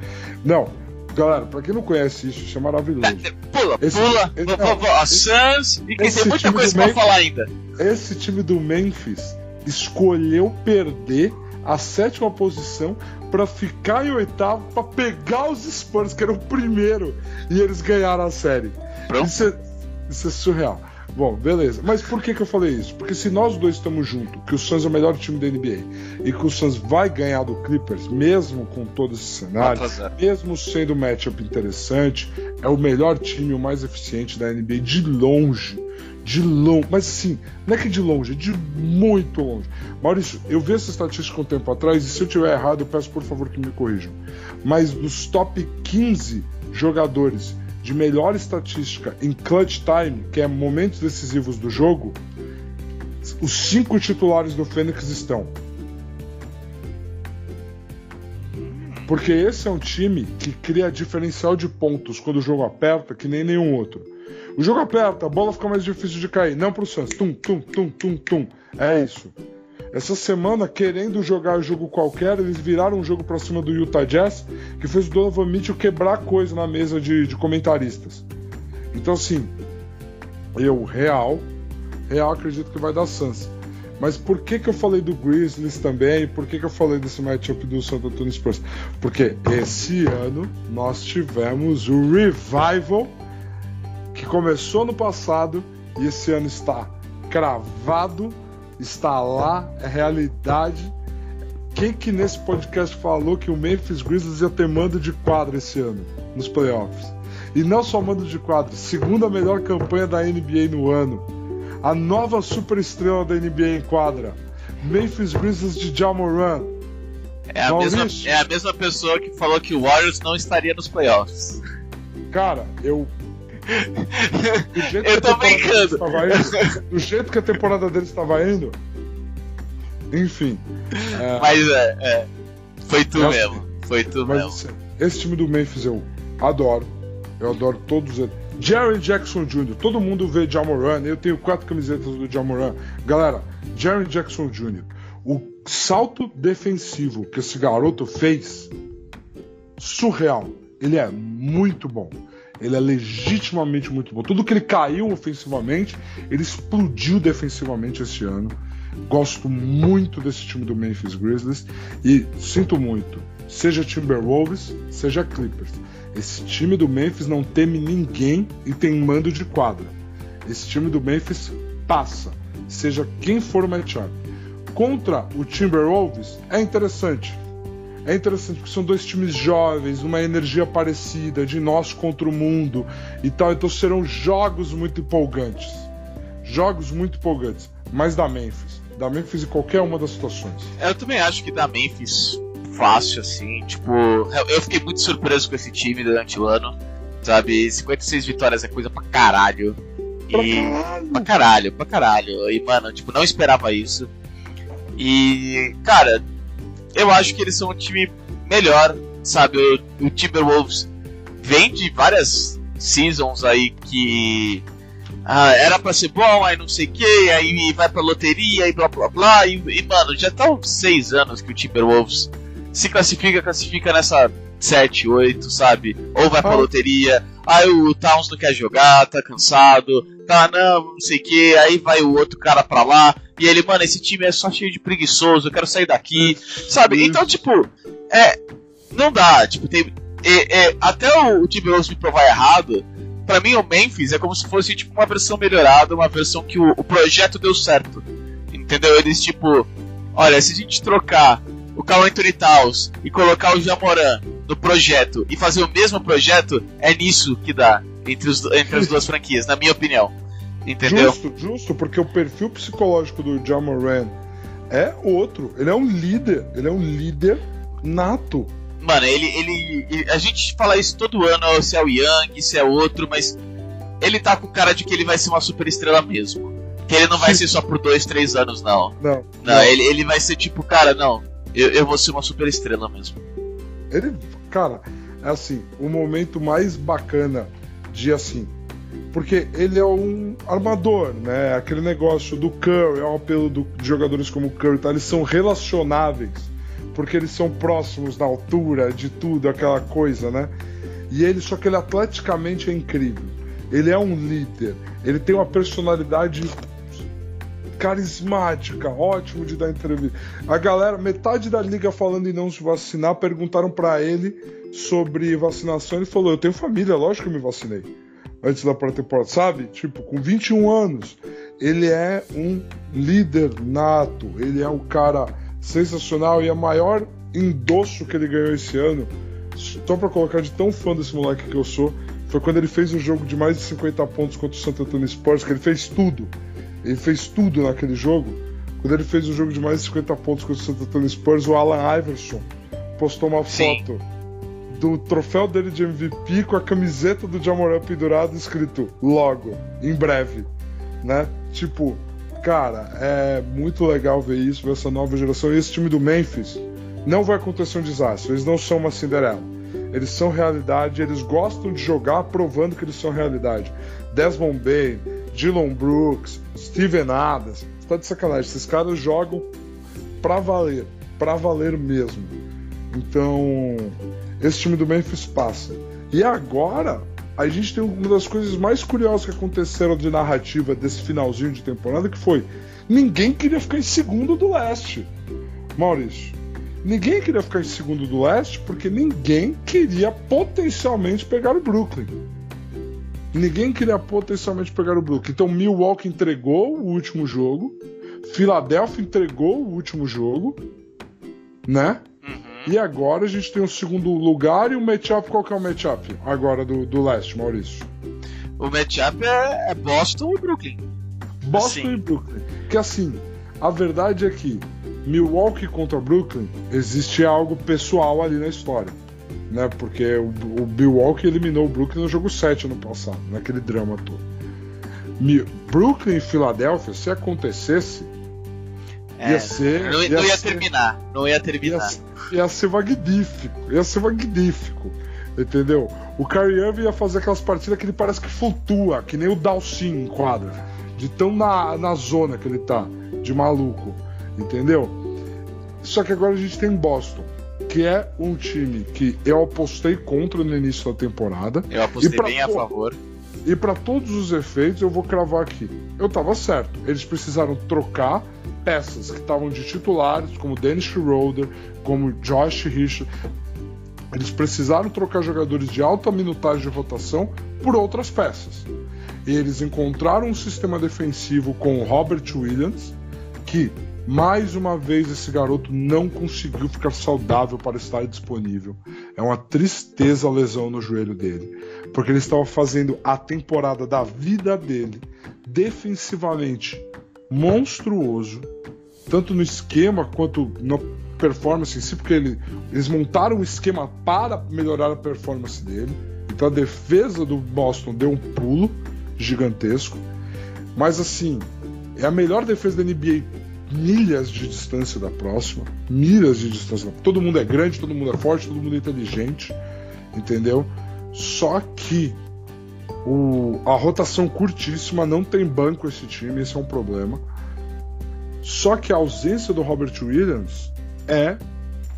Não, Galera, pra quem não conhece isso, isso é maravilhoso. Pula, esse, pula, esse, não, a Suns, e que tem muita coisa pra Memphis, falar ainda. Esse time do Memphis escolheu perder a sétima posição para ficar em oitavo, para pegar os Spurs, que era o primeiro, e eles ganharam a série. Isso é, isso é surreal. Bom, beleza. Mas por que, que eu falei isso? Porque se nós dois estamos juntos, que o Suns é o melhor time da NBA e que o Suns vai ganhar do Clippers, mesmo com todo esse cenário, mesmo sendo um matchup interessante, é o melhor time, o mais eficiente da NBA de longe. De longe, mas assim, não é que de longe, é de muito longe. Maurício, eu vi essa estatística um tempo atrás e se eu tiver errado, eu peço por favor que me corrijam. Mas dos top 15 jogadores de melhor estatística em clutch time, que é momentos decisivos do jogo, os cinco titulares do Fênix estão. Porque esse é um time que cria diferencial de pontos quando o jogo aperta, que nem nenhum outro. O jogo aperta, a bola fica mais difícil de cair. Não pro Suns. Tum, tum, tum, tum, tum. É isso. Essa semana, querendo jogar jogo qualquer, eles viraram um jogo pra cima do Utah Jazz, que fez o Donovan Mitchell quebrar coisa na mesa de, de comentaristas. Então, assim, eu, real, real acredito que vai dar Suns. Mas por que, que eu falei do Grizzlies também? Por que, que eu falei desse matchup do Santo Antonio Spurs? Porque esse ano nós tivemos o Revival, que começou no passado e esse ano está cravado está lá, é realidade. Quem que nesse podcast falou que o Memphis Grizzlies ia ter mando de quadra esse ano, nos playoffs? E não só mando de quadra, segunda melhor campanha da NBA no ano. A nova superestrela da NBA em quadra. Memphis Grizzlies de Jamoran. É a, mesma, é a mesma pessoa que falou que o Warriors não estaria nos playoffs. Cara, eu eu tô brincando. Indo, do jeito que a temporada deles estava indo. Enfim. É... Mas é, é, Foi tu mesmo. Foi tu mas, mesmo. Assim, esse time do Memphis eu adoro. Eu adoro todos eles. Jerry Jackson Jr., todo mundo vê Jamoran, eu tenho quatro camisetas do Jamoran. Galera, Jerry Jackson Jr., o salto defensivo que esse garoto fez, surreal. Ele é muito bom. Ele é legitimamente muito bom. Tudo que ele caiu ofensivamente, ele explodiu defensivamente esse ano. Gosto muito desse time do Memphis Grizzlies e sinto muito. Seja Timberwolves, seja Clippers. Esse time do Memphis não teme ninguém e tem mando de quadra. Esse time do Memphis passa, seja quem for o matchup. Contra o Timberwolves é interessante é interessante porque são dois times jovens, uma energia parecida, de nós contra o mundo e tal. Então serão jogos muito empolgantes. Jogos muito empolgantes. Mas da Memphis. Da Memphis em qualquer uma das situações. Eu também acho que da Memphis fácil, assim. Tipo, eu fiquei muito surpreso com esse time durante o ano. Sabe, 56 vitórias é coisa pra caralho. E. Pra caralho. pra caralho, pra caralho. E, mano, tipo, não esperava isso. E, cara, eu acho que eles são um time melhor, sabe? O, o Timberwolves vem de várias seasons aí que ah, era pra ser bom, aí não sei o que, aí vai pra loteria e blá blá blá. E, e mano, já tá uns seis anos que o Timberwolves se classifica, classifica nessa 7, 8, sabe? Ou vai pra ah. loteria, aí o Towns não quer jogar, tá cansado, tá, não, não sei o que, aí vai o outro cara pra lá, e ele, mano, esse time é só cheio de preguiçoso, eu quero sair daqui, sabe? Então, tipo, é. Não dá, tipo, tem. É, é, até o, o Timberwolves me provar errado, para mim o Memphis é como se fosse tipo uma versão melhorada, uma versão que o, o projeto deu certo. Entendeu? Eles tipo, olha, se a gente trocar o Carl Anthony Towns e colocar o Jamoran no projeto e fazer o mesmo projeto, é nisso que dá entre, os, entre as duas franquias, na minha opinião. Entendeu? Justo, justo, porque o perfil psicológico do Jamoran é outro. Ele é um líder, ele é um líder nato. Mano, ele, ele, ele, A gente fala isso todo ano, se é o Young, se é outro, mas ele tá com cara de que ele vai ser uma super estrela mesmo. Que ele não vai ser só por dois, três anos, não. Não. Não, não. Ele, ele vai ser tipo, cara, não, eu, eu vou ser uma super estrela mesmo. Ele, cara, é assim, o momento mais bacana de assim. Porque ele é um armador, né? Aquele negócio do Curry, é um apelo do, de jogadores como o Curry, tá? Eles são relacionáveis, porque eles são próximos na altura, de tudo, aquela coisa, né? E ele, só que ele atleticamente é incrível. Ele é um líder, ele tem uma personalidade carismática, ótimo de dar entrevista. A galera, metade da liga falando em não se vacinar, perguntaram para ele sobre vacinação. Ele falou: Eu tenho família, lógico que eu me vacinei. Antes da pré-temporada, sabe? Tipo, com 21 anos, ele é um líder nato, ele é um cara sensacional e a maior endosso que ele ganhou esse ano, só pra colocar de tão fã desse moleque que eu sou, foi quando ele fez um jogo de mais de 50 pontos contra o Santo Antônio Spurs, que ele fez tudo. Ele fez tudo naquele jogo. Quando ele fez um jogo de mais de 50 pontos contra o Santo Antônio Spurs, o Alan Iverson postou uma Sim. foto do troféu dele de MVP com a camiseta do Jamoran pendurado escrito logo, em breve, né? Tipo, cara, é muito legal ver isso, ver essa nova geração. E esse time do Memphis não vai acontecer um desastre, eles não são uma Cinderela. Eles são realidade, eles gostam de jogar provando que eles são realidade. Desmond Bain, Dylan Brooks, Steven Adams, tá de sacanagem, esses caras jogam pra valer, pra valer mesmo. Então, esse time do Memphis passa. E agora, a gente tem uma das coisas mais curiosas que aconteceram de narrativa desse finalzinho de temporada, que foi ninguém queria ficar em segundo do leste. Maurício, ninguém queria ficar em segundo do leste porque ninguém queria potencialmente pegar o Brooklyn. Ninguém queria potencialmente pegar o Brooklyn. Então Milwaukee entregou o último jogo, Filadélfia entregou o último jogo, né? E agora a gente tem o segundo lugar e o matchup. Qual que é o matchup agora do, do leste, Maurício? O matchup é, é Boston e Brooklyn. Boston Sim. e Brooklyn. Que assim, a verdade é que Milwaukee contra Brooklyn existe algo pessoal ali na história. Né? Porque o, o Milwaukee eliminou o Brooklyn no jogo 7 ano passado, naquele drama todo. Brooklyn e Filadélfia, se acontecesse, É, ia ser. não, não ia ser- terminar. Não ia ia, terminar. ia ser magnífico. Ia ser magnífico. Entendeu? O Kyrie Irving ia fazer aquelas partidas que ele parece que flutua, que nem o Dalcin em quadra. De tão na, na zona que ele tá, de maluco. Entendeu? Só que agora a gente tem Boston, que é um time que eu apostei contra no início da temporada. Eu apostei E bem a favor. E para todos os efeitos, eu vou cravar aqui. Eu tava certo. Eles precisaram trocar peças que estavam de titulares, como Dennis Schroeder, como Josh Richard. Eles precisaram trocar jogadores de alta minutagem de rotação por outras peças. E eles encontraram um sistema defensivo com o Robert Williams, que mais uma vez esse garoto não conseguiu ficar saudável para estar disponível. É uma tristeza a lesão no joelho dele, porque ele estava fazendo a temporada da vida dele defensivamente monstruoso, tanto no esquema quanto na performance em si, porque ele- eles montaram um esquema para melhorar a performance dele. Então a defesa do Boston deu um pulo gigantesco. Mas assim, é a melhor defesa da NBA milhas de distância da próxima. Milhas de distância. Todo mundo é grande, todo mundo é forte, todo mundo é inteligente. Entendeu? Só que o- a rotação curtíssima não tem banco esse time, esse é um problema. Só que a ausência do Robert Williams é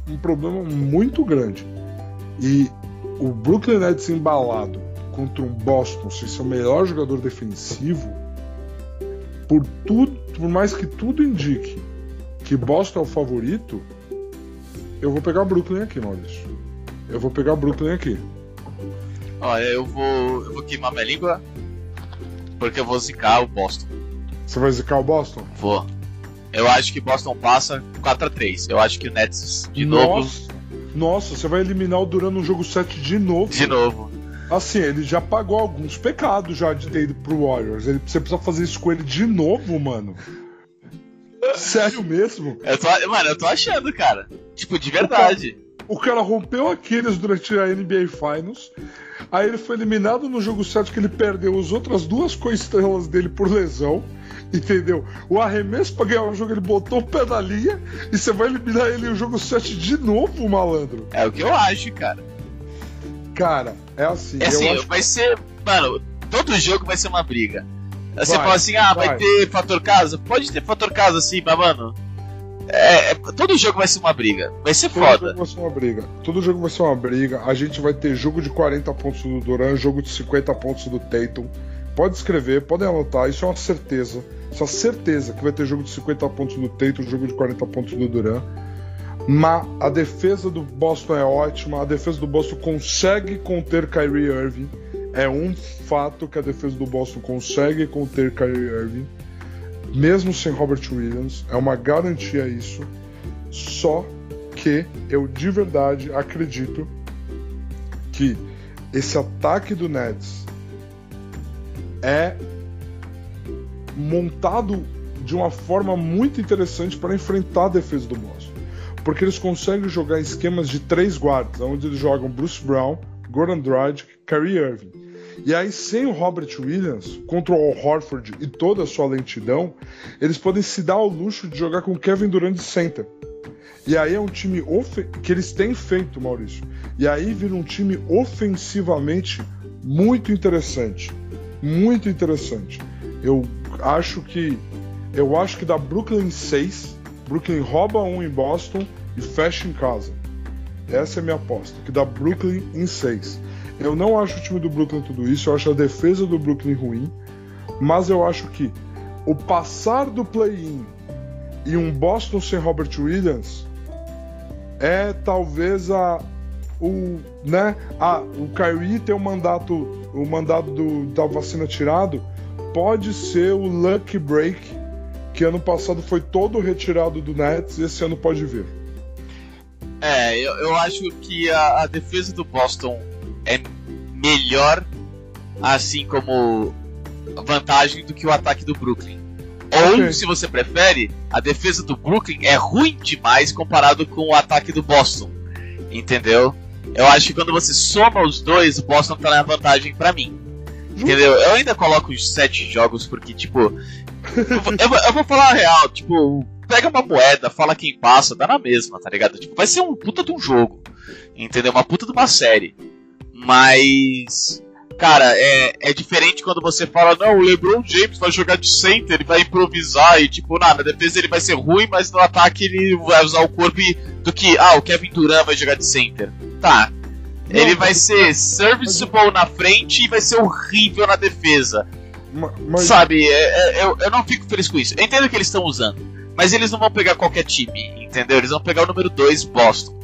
um problema muito grande. E o Brooklyn Nets embalado contra um Boston sem ser o melhor jogador defensivo, por tudo, por mais que tudo indique que Boston é o favorito, eu vou pegar Brooklyn aqui, Maurício. Eu vou pegar Brooklyn aqui. Olha, eu vou. Eu vou queimar minha língua. Porque eu vou zicar o Boston. Você vai zicar o Boston? Vou. Eu acho que Boston passa 4x3. Eu acho que o Nets de novo. Nossa, nossa, você vai eliminar o Duran no jogo 7 de novo. De novo. Assim, ele já pagou alguns pecados já de ter ido pro Warriors. Ele, você precisa fazer isso com ele de novo, mano. Sério mesmo? Eu tô, mano, eu tô achando, cara. Tipo, de verdade. O cara rompeu Aquiles durante a NBA Finals. Aí ele foi eliminado no jogo 7 que ele perdeu as outras duas coestrelas dele por lesão. Entendeu? O arremesso pra ganhar o jogo ele botou o pé na linha e você vai eliminar ele no jogo 7 de novo, malandro. É o que eu acho, cara. Cara, é assim. É assim, acho vai ser. Mano, todo jogo vai ser uma briga. Você Vai, fala assim, ah, vai, vai. ter fator casa? Pode ter fator casa sim, mas, mano. É, é- todo jogo vai ser uma briga. Vai ser Todo foda. jogo vai ser uma briga. Todo jogo vai ser uma briga. A gente vai ter jogo de 40 pontos do Duran, jogo de 50 pontos do Tatum. pode escrever, podem anotar, isso é uma certeza. Isso é uma certeza que vai ter jogo de 50 pontos do Tatum, jogo de 40 pontos do Duran. Mas a defesa do Boston é ótima, a defesa do Boston consegue conter Kyrie Irving. É um fato que a defesa do Boston consegue conter Kyrie Irving, mesmo sem Robert Williams. É uma garantia isso. Só que eu de verdade acredito que esse ataque do Nets é montado de uma forma muito interessante para enfrentar a defesa do Boston. Porque eles conseguem jogar esquemas de três guardas, onde eles jogam Bruce Brown, Gordon Dragic, Kyrie Irving. E aí, sem o Robert Williams, contra o Horford e toda a sua lentidão, eles podem se dar ao luxo de jogar com Kevin Durant de center. E aí é um time que eles têm feito, Maurício. E aí vira um time ofensivamente muito interessante. Muito interessante. Eu acho que eu acho que da Brooklyn 6, Brooklyn rouba um em Boston e fecha em casa. Essa é minha aposta, que dá Brooklyn em 6. Eu não acho o time do Brooklyn tudo isso, eu acho a defesa do Brooklyn ruim, mas eu acho que o passar do play-in e um Boston sem Robert Williams é talvez a o né a, o Kyrie ter o mandato o mandato do, da vacina tirado pode ser o lucky break que ano passado foi todo retirado do Nets e esse ano pode vir. É, eu, eu acho que a, a, defesa do Boston é melhor, assim como vantagem do que o ataque do Brooklyn. Ou, se você prefere, a defesa do Brooklyn é ruim demais comparado com o ataque do Boston. Entendeu? Eu acho que quando você soma os dois, o Boston tá na vantagem para mim. Entendeu? Eu ainda coloco os sete jogos porque, tipo. eu, vou, eu, vou, falar a real, tipo, pega uma moeda, fala quem passa, dá na mesma, tá ligado? Tipo, vai ser um puta de um jogo. Entendeu? Uma puta de uma série. Mas. Cara, é, é diferente quando você fala, não, o LeBron James vai jogar de center, ele vai improvisar e, tipo, nada, na defesa ele vai ser ruim, mas no ataque ele vai usar o corpo e, do que, ah, o Kevin Durant vai jogar de center. Tá, não, ele vai ser serviceable na frente e vai ser horrível na defesa. Mas... Sabe, é, é, eu, eu não fico feliz com isso. Eu entendo que eles estão usando, mas eles não vão pegar qualquer time, entendeu? Eles vão pegar o número 2 Boston.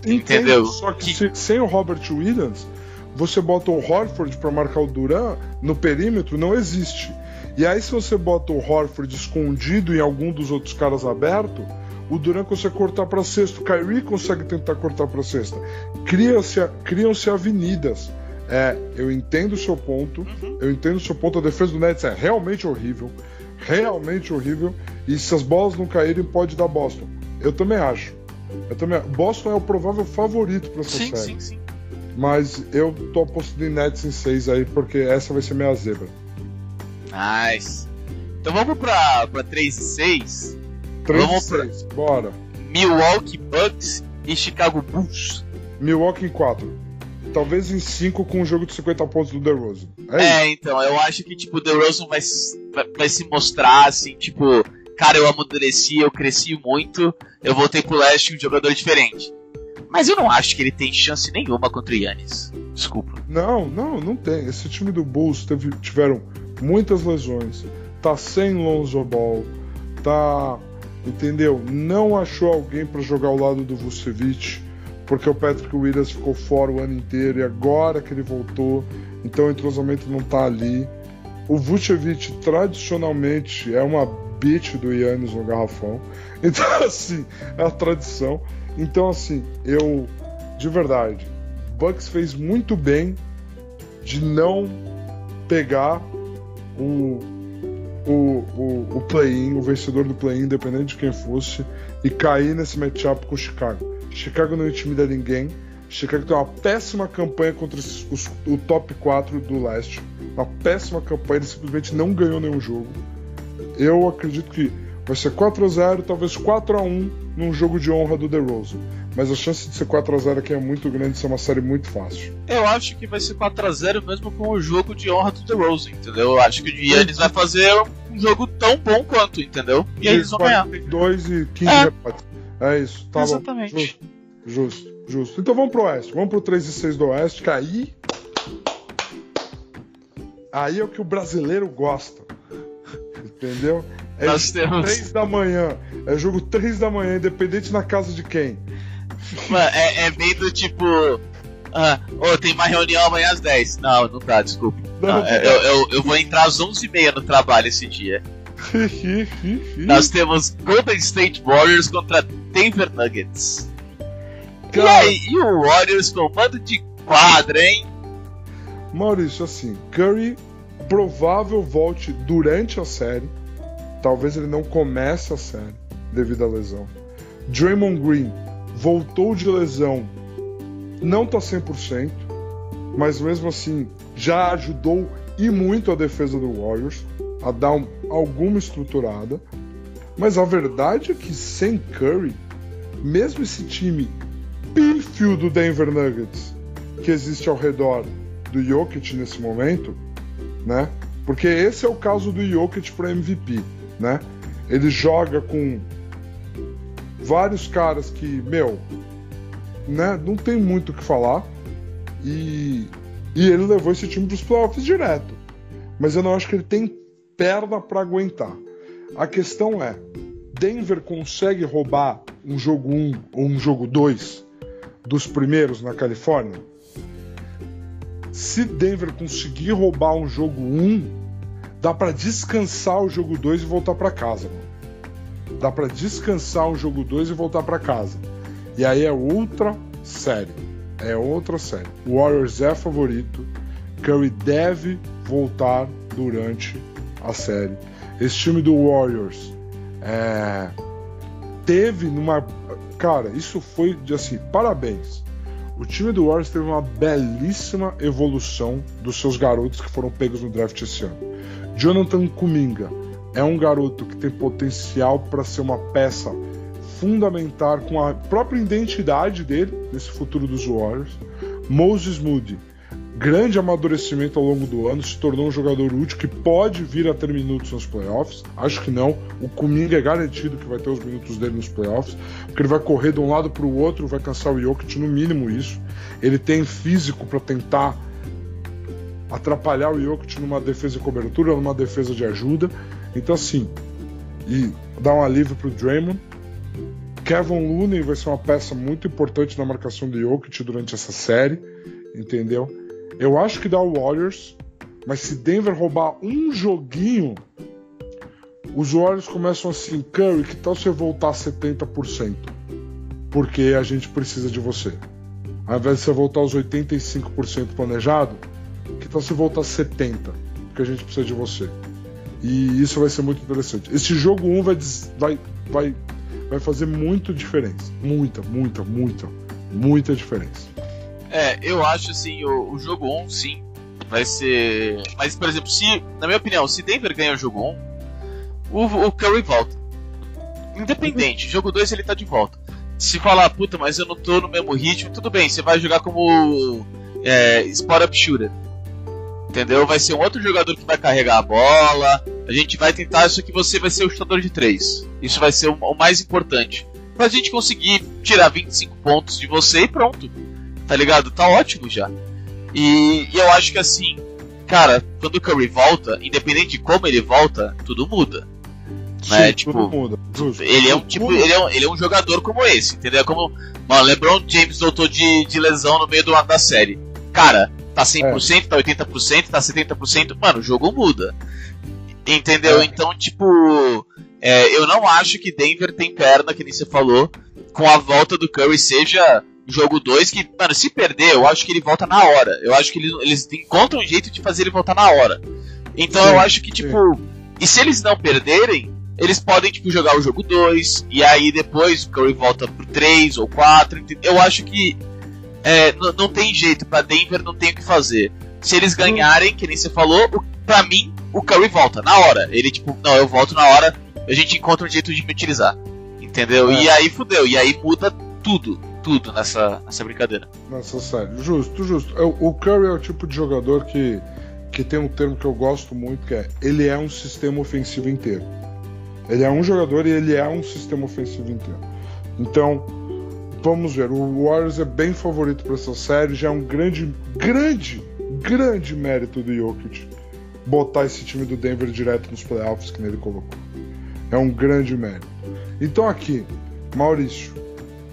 Entendo, entendeu? Só que, que... sem o Robert Williams, você bota o Horford para marcar o Duran no perímetro, não existe. E aí, se você bota o Horford escondido em algum dos outros caras aberto, o Duran consegue cortar para sexto, o Kyrie consegue tentar cortar para sexta. Criam-se criam avenidas. É, eu entendo o seu ponto, uhum. eu entendo o seu ponto. A defesa do Nets é realmente horrível, realmente horrível. E se as bolas não caírem, pode dar Boston. Eu também acho. Eu também, Boston é o provável favorito para essa sim, série. Sim, sim. Mas eu tô apostando em Nets em 6 aí, porque essa vai ser minha zebra. Nice. Então vamos pra 3 e 6. 3 Vamos 6, pra... bora. Milwaukee Bucks e Chicago Bulls. Milwaukee em 4. Talvez em 5 com um jogo de 50 pontos do DeRozan. É, é então, eu acho que tipo, o DeRozan vai, vai, vai se mostrar assim, tipo, cara, eu amadureci, eu cresci muito, eu voltei pro leste um jogador diferente. Mas eu não acho que ele tem chance nenhuma contra o Yannis. Desculpa. Não, não, não tem. Esse time do Bulls teve, tiveram muitas lesões. Tá sem Lonzo Ball. Tá entendeu? Não achou alguém para jogar ao lado do Vucevic, porque o Patrick Williams ficou fora o ano inteiro e agora que ele voltou, então o entrosamento não tá ali. O Vucevic tradicionalmente é uma bitch do Yannis no garrafão, então assim, é a tradição. Então assim, eu de verdade, Bucks fez muito bem de não pegar o o, o, o play-in, o vencedor do play-in, independente de quem fosse, e cair nesse matchup com o Chicago. Chicago não intimida ninguém. Chicago tem uma péssima campanha contra os, os, o top 4 do leste. Uma péssima campanha, ele simplesmente não ganhou nenhum jogo. Eu acredito que vai ser 4 a 0 talvez 4 a 1 num jogo de honra do DeRozan mas a chance de ser 4x0 aqui é muito grande, ser uma série muito fácil. Eu acho que vai ser 4x0 mesmo com o jogo de honra do The Rose, entendeu? Eu acho que o Yannis vai fazer um jogo tão bom quanto, entendeu? E, e eles vão ganhar. 2 e 15 é. repates. É isso, tá Exatamente. bom. Justo, justo, justo. Então vamos pro Oeste. Vamos pro 3 e 6 do Oeste, que aí. aí é o que o brasileiro gosta. Entendeu? É Nós temos- 3 da manhã. É jogo 3 da manhã, independente na casa de quem. Mano, é, é bem do tipo. Ah, ô, tem uma reunião amanhã às 10. Não, não tá, desculpa. Não, Não, é, eu, eu, eu vou entrar às 11h30 no trabalho esse dia. Nós temos Golden State Warriors contra Denver Nuggets. E Cara, aí, e o Warriors com mando de quadra, hein? Maurício, assim, Curry provável volte durante a série. Talvez ele não comece a série devido à lesão. Draymond Green voltou de lesão, não tá 100%, mas mesmo assim já ajudou e muito a defesa do Warriors a dar um- alguma estruturada. Mas a verdade é que sem Curry, mesmo esse time pífio do Denver Nuggets que existe ao redor do Jokic nesse momento, né? Porque esse é o caso do Jokic para MVP, né? Ele joga com vários caras que, meu, né? Não tem muito o que falar e, e ele levou esse time para os playoffs direto. Mas eu não acho que ele tem perna para aguentar. A questão é, Denver consegue roubar um jogo 1 ou um jogo 2 dos primeiros na Califórnia? Se Denver conseguir roubar um jogo 1, dá pra descansar o jogo 2 e voltar pra casa, mano. Dá pra descansar o jogo 2 e voltar pra casa. E aí é outra série. É outra série. O Warriors é favorito. Curry deve voltar durante a série. Esse time do Warriors é, teve numa. Cara, isso foi de assim, parabéns. O time do Warriors teve uma belíssima evolução dos seus garotos que foram pegos no draft esse ano. Jonathan Kuminga é um garoto que tem potencial para ser uma peça fundamental com a própria identidade dele nesse futuro dos Warriors. Moses Moody, grande amadurecimento ao longo do ano, se tornou um jogador útil que pode vir a ter minutos nos playoffs. Acho que não. O Kuminga é garantido que vai ter os minutos dele nos playoffs, porque ele vai correr de um lado para o outro, vai cansar o Jokic, no mínimo isso. Ele tem físico para tentar atrapalhar o Jokic numa defesa de cobertura, numa defesa de ajuda. Então, assim, e dar um alívio pro Draymond. Kevin Looney vai ser uma peça muito importante na marcação do Jokic durante essa série, entendeu? Eu acho que dá o Warriors, mas se Denver roubar um joguinho, os Warriors começam assim, Curry, que tal você voltar a 70%? Porque a gente precisa de você. Ao invés de você voltar aos 85% planejado, que tal você voltar a 70%? Porque a gente precisa de você. E isso vai ser muito interessante. Esse jogo 1 vai, des- vai, vai, vai fazer muita diferença. Muita, muita, muita, muita diferença. É, eu acho assim, o, o jogo 1, sim, vai ser. Mas, por exemplo, se, na minha opinião, se Denver ganha o jogo 1, o, o Curry volta. Independente, jogo 2 ele tá de volta. Se falar, puta, mas eu não tô no mesmo ritmo, tudo bem, você vai jogar como é, spot up shooter. Entendeu? Vai ser um outro jogador que vai carregar a bola. A gente vai tentar isso que você vai ser o chutador de 3. Isso vai ser o, mais importante. Pra gente conseguir tirar 25 pontos de você e pronto tá ligado? Tá ótimo já. E, e eu acho que assim, cara, quando o Curry volta, independente de como ele volta, tudo muda. Né? Sim, Tipo, tudo muda. Ele é um tipo, ele é um, ele é um jogador como esse, entendeu? É Como, mano, LeBron James voltou de, de lesão no meio do da série. Cara, tá 100%, tá 80%, tá 70%, mano, o jogo muda. Entendeu? É. Então, tipo, é, eu não acho que Denver tem perna, que nem você falou, com a volta do Curry seja jogo 2, que, mano, se perder, eu acho que ele volta na hora. Eu acho que eles, eles encontram um jeito de fazer ele voltar na hora. Então Sim, eu acho que, sim. tipo, e se eles não perderem, eles podem, tipo, jogar o jogo 2, e aí depois o Curry volta pro 3 ou 4. Eu acho que é, não tem jeito, pra Denver não tem o que fazer. Se eles ganharem, que nem você falou, o, pra mim, o Curry volta na hora. Ele, tipo, não, eu volto na hora, a gente encontra um jeito de me utilizar. Entendeu? É. E aí fudeu, e aí muda tudo, tudo nessa, nessa brincadeira. Nessa série. Justo, justo. O o Curry é o tipo de jogador que, que tem um termo que eu gosto muito, que é ele é um sistema ofensivo inteiro. Ele é um jogador e ele é um sistema ofensivo inteiro. Então, vamos ver. O Warriors é bem favorito para essa série. Já é um grande, grande, grande mérito do Jokic botar esse time do Denver direto nos playoffs que ele colocou. É um grande mérito. Então aqui, Maurício,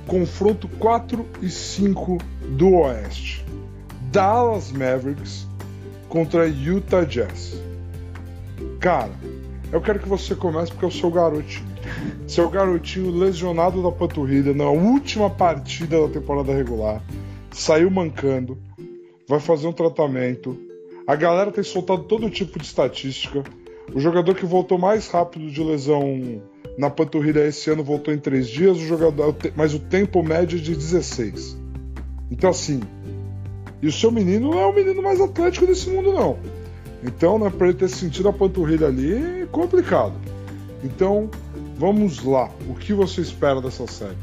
confronto 4 e 5 do Oeste. Dallas Mavericks contra Utah Jazz. Cara, eu quero que você comece porque eu sou garotinho. Seu garotinho lesionado da panturrilha na última partida da temporada regular, saiu mancando, vai fazer um tratamento. A galera tem soltado todo tipo de estatística. O jogador que voltou mais rápido de lesão na panturrilha esse ano voltou em três dias, o jogador, mas o tempo médio é de 16. Então assim, e o seu menino não é o menino mais atlético desse mundo não. Então, né, para ele ter sentido a panturrilha ali, é complicado. Então, vamos lá. O que você espera dessa série?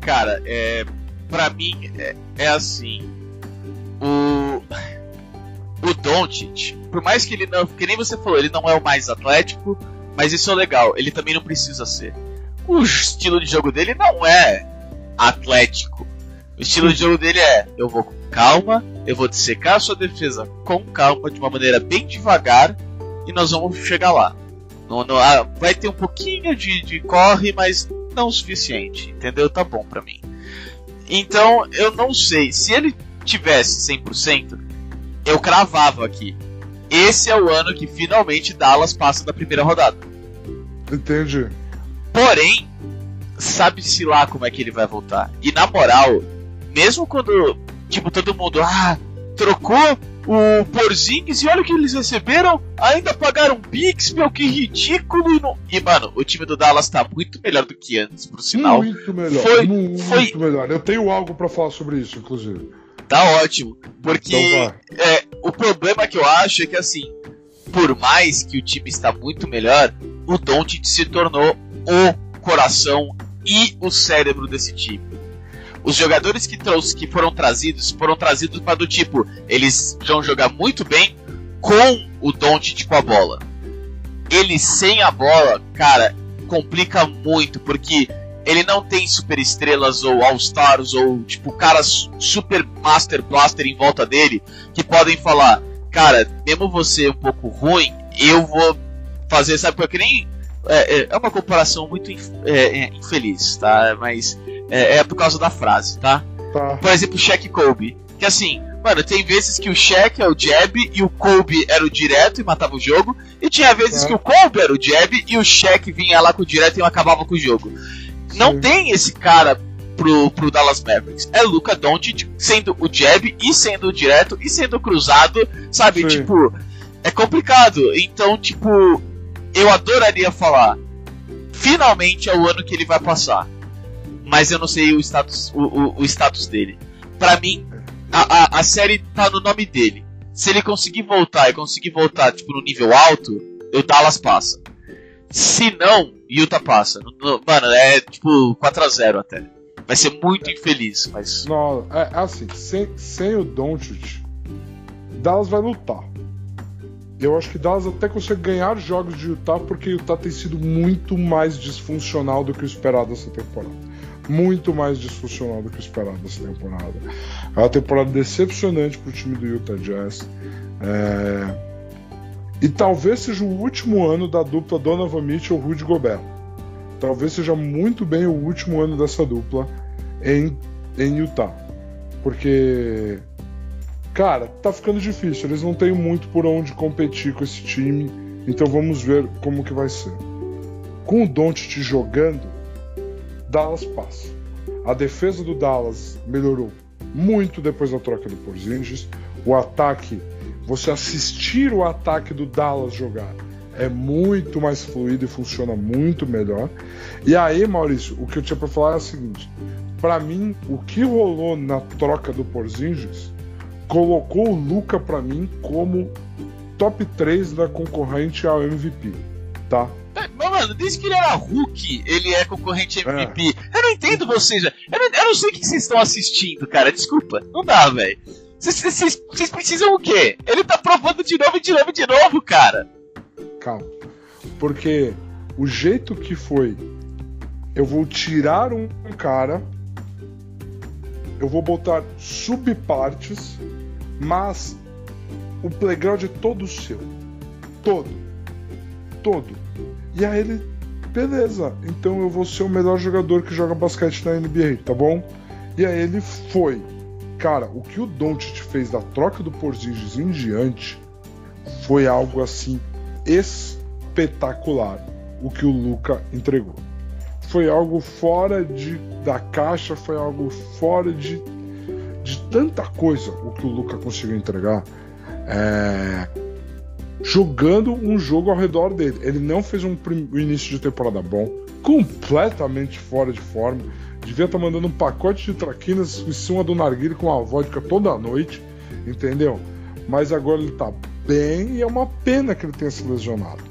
Cara, é, para mim é, é, assim. O o Doncic, por mais que ele não, que nem você falou, ele não é o mais atlético, mas isso é legal. Ele também não precisa ser. O estilo de jogo dele não é atlético. O estilo de jogo dele é: eu vou com calma, eu vou dissecar a sua defesa com calma, de uma maneira bem devagar, e nós vamos chegar lá. No, no, ah, vai ter um pouquinho de, de corre, mas não o suficiente, entendeu? Tá bom pra mim. Então, eu não sei. Se ele tivesse 100%, eu cravava aqui. Esse é o ano que finalmente Dallas passa da primeira rodada. Entendi. Porém, sabe-se lá como é que ele vai voltar. E na moral, mesmo quando, tipo, todo mundo, ah, trocou o Porzingis e olha o que eles receberam, ainda pagaram Pix, meu, que ridículo. E, não... e, mano, o time do Dallas tá muito melhor do que antes, por sinal. Muito melhor, foi, muito foi... melhor. Eu tenho algo para falar sobre isso, inclusive. Tá ótimo, porque então é, o problema que eu acho é que, assim, por mais que o time está muito melhor, o Doncic se tornou o coração e o cérebro desse time. Os jogadores que, trouxe, que foram trazidos foram trazidos para do tipo, eles vão jogar muito bem com o Doncic com a bola. Ele sem a bola, cara, complica muito, porque ele não tem super estrelas ou all-stars ou tipo caras super master blaster em volta dele que podem falar, cara, mesmo você um pouco ruim, eu vou fazer, sabe, porque nem é, é, é uma comparação muito é, é, infeliz, tá? Mas é, é, por causa da frase, tá? tá? Por exemplo, Shaq Kobe. Que assim, mano, tem vezes que o Shaq é o jab e o Kobe era o direto e matava o jogo. E tinha vezes é. que o Kobe era o jab e o Shaq vinha lá com o direto e acabava com o jogo. Sim. Não tem esse cara pro, pro Dallas Mavericks. É Luca Doncic sendo o jab e sendo o direto e sendo cruzado, sabe? Sim. Tipo, é complicado. Então, tipo, eu adoraria falar. Finalmente é o ano que ele vai passar. Mas eu não sei o status, o, o, o status dele. Para mim, a, a, a, série tá no nome dele. Se ele conseguir voltar e conseguir voltar tipo, no nível alto, o Dallas passa. Se não, Utah passa. Mano, é tipo 4x0 até. Vai ser muito infeliz, mas. Não, é assim, sem, sem o Doncic, Dallas vai lutar. Eu acho que Dallas até consegue ganhar jogos de Utah porque Utah tem sido muito mais disfuncional do que o esperado essa temporada. Muito mais disfuncional do que esperado essa temporada. É uma temporada decepcionante para o time do Utah Jazz. É... E talvez seja o último ano da dupla Donovan Mitchell Rudy Gobert. Talvez seja muito bem o último ano dessa dupla em, em Utah. Porque cara, tá ficando difícil. Eles não têm muito por onde competir com esse time. Então vamos ver como que vai ser. Com o Doncic jogando, Dallas passa. A defesa do Dallas melhorou muito depois da troca do Porzingis. O ataque, você assistir o ataque do Dallas jogar é muito mais fluido e funciona muito melhor. E aí, Maurício, o que eu tinha para falar é o seguinte: para mim, o que rolou na troca do Porzingis colocou o Luca para mim como top 3 da concorrente ao MVP, tá? Mano, desde que ele era Hulk, ele é concorrente MVP. É. Eu não entendo vocês, eu não, eu não sei o que vocês estão assistindo, cara. Desculpa, não dá, velho. Vocês precisam o quê? Ele tá provando de novo, de novo, de novo, cara. Calma. Porque o jeito que foi, eu vou tirar um cara eu vou botar subpartes, mas o playground é todo seu. todo. Todo. E aí ele, beleza, então eu vou ser o melhor jogador que joga basquete na NBA, tá bom? E aí ele foi. Cara, o que o Doncic fez da troca do Porzingis em diante foi algo assim espetacular o que o Luca entregou. Foi algo fora de, da caixa, foi algo fora de, de tanta coisa o que o Luca conseguiu entregar. É, jogando um jogo ao redor dele. Ele não fez um, início de temporada bom, completamente fora de forma. Devia estar tá mandando um pacote de traquinas em cima do narguile com a vodka toda noite, entendeu? Mas agora ele tá bem e é uma pena que ele tenha se lesionado.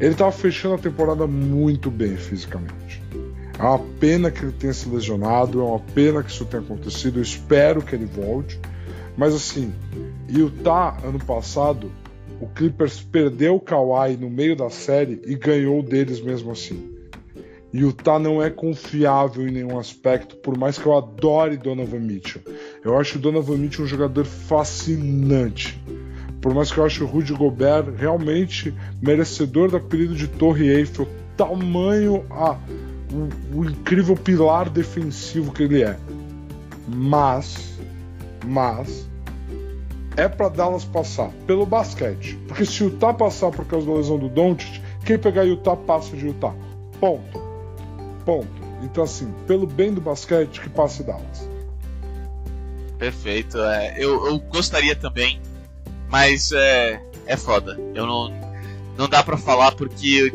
Ele estava fechando a temporada muito bem fisicamente. É uma pena que ele tenha se lesionado, é uma pena que isso tenha acontecido. Eu espero que ele volte. Mas assim, Utah ano passado, o Clippers perdeu o Kawhi no meio da série e ganhou deles mesmo assim. Utah não é confiável em nenhum aspecto, por mais que eu adore Donovan Mitchell. Eu acho o Donovan Mitchell um jogador fascinante. Por mais que eu ache o Rudy Gobert realmente merecedor do apelido de Torre Eiffel, tamanho a o, o incrível pilar defensivo que ele é. Mas, mas é para Dallas passar pelo basquete, porque se o Utah passar por causa da lesão do Doncic, quem pegar Utah passa de Utah. Ponto. Ponto. Então assim, pelo bem do basquete que passe Dallas. Perfeito. É, eu, eu gostaria também mas é, é foda. Eu não, não dá para falar porque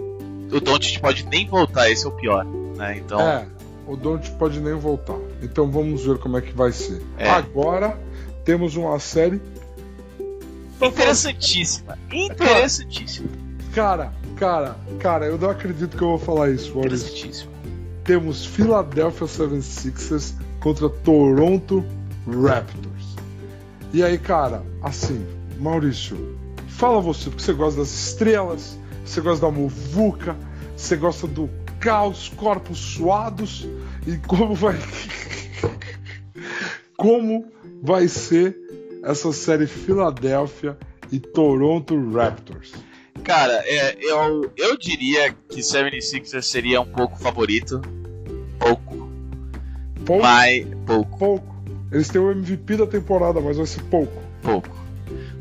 o Don't pode nem voltar, esse é o pior. Né? Então... É, o Don't pode nem voltar. Então vamos ver como é que vai ser. É. Agora temos uma série interessantíssima. Interessantíssima. Cara, cara, cara, eu não acredito que eu vou falar isso, Maurício. Interessantíssima. Temos Philadelphia 76ers contra Toronto Raptors. E aí, cara, assim, Maurício, fala você, porque você gosta das estrelas, você gosta da muvuca, você gosta do caos, corpos suados e como vai como vai ser essa série Filadélfia e Toronto Raptors? Cara, é, eu, eu diria que 76ers seria um pouco favorito. Pouco. Pouco? Mas, pouco. Pouco. Eles têm o MVP da temporada, mas vai ser pouco. Pouco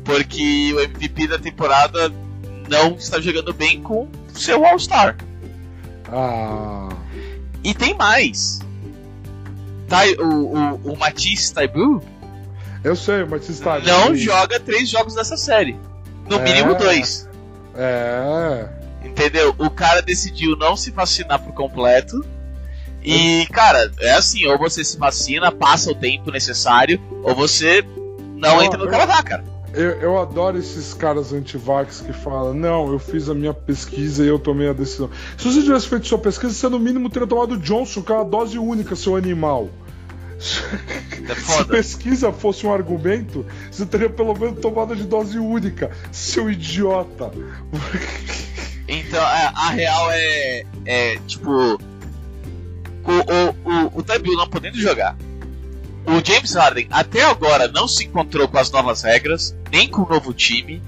porque o MVP da temporada não está jogando bem com seu All-Star. Ah. E tem mais. Tá, o, o, o Matisse Taibu. Eu sei, o Matisse Taibu. Não joga três jogos dessa série. No é, mínimo dois. É. Entendeu? O cara decidiu não se vacinar por completo. E, cara, é assim, ou você se vacina, passa o tempo necessário, ou você não, não entra no Canadá, cara. Eu, eu, adoro esses caras antivax que falam: Não, eu fiz a minha pesquisa e eu tomei a decisão. Se você tivesse feito sua pesquisa, você no mínimo teria tomado Johnson, que é uma dose única, seu animal. É Se pesquisa fosse um argumento, você teria pelo menos tomado de dose única, seu idiota. Então, a, a real é, é tipo. O, o, o, o não podendo jogar o James Harden até agora não se encontrou com as novas regras, nem com o novo time.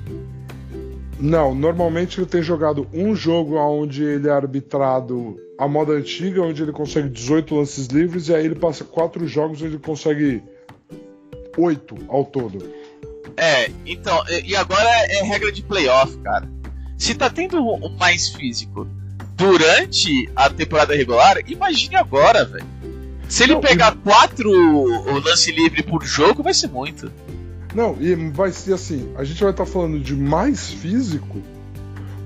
Não, normalmente ele tem jogado um jogo onde ele é arbitrado a moda antiga, onde ele consegue 18 lances livres, e aí ele passa quatro jogos onde ele consegue 8 ao todo. É, então, e agora é regra de playoff, cara. Se tá tendo um mais físico durante a temporada regular, imagine agora, velho. Se ele não, pegar e... quatro o lance livre por jogo, vai ser muito. Não, e vai ser assim: a gente vai estar tá falando de mais físico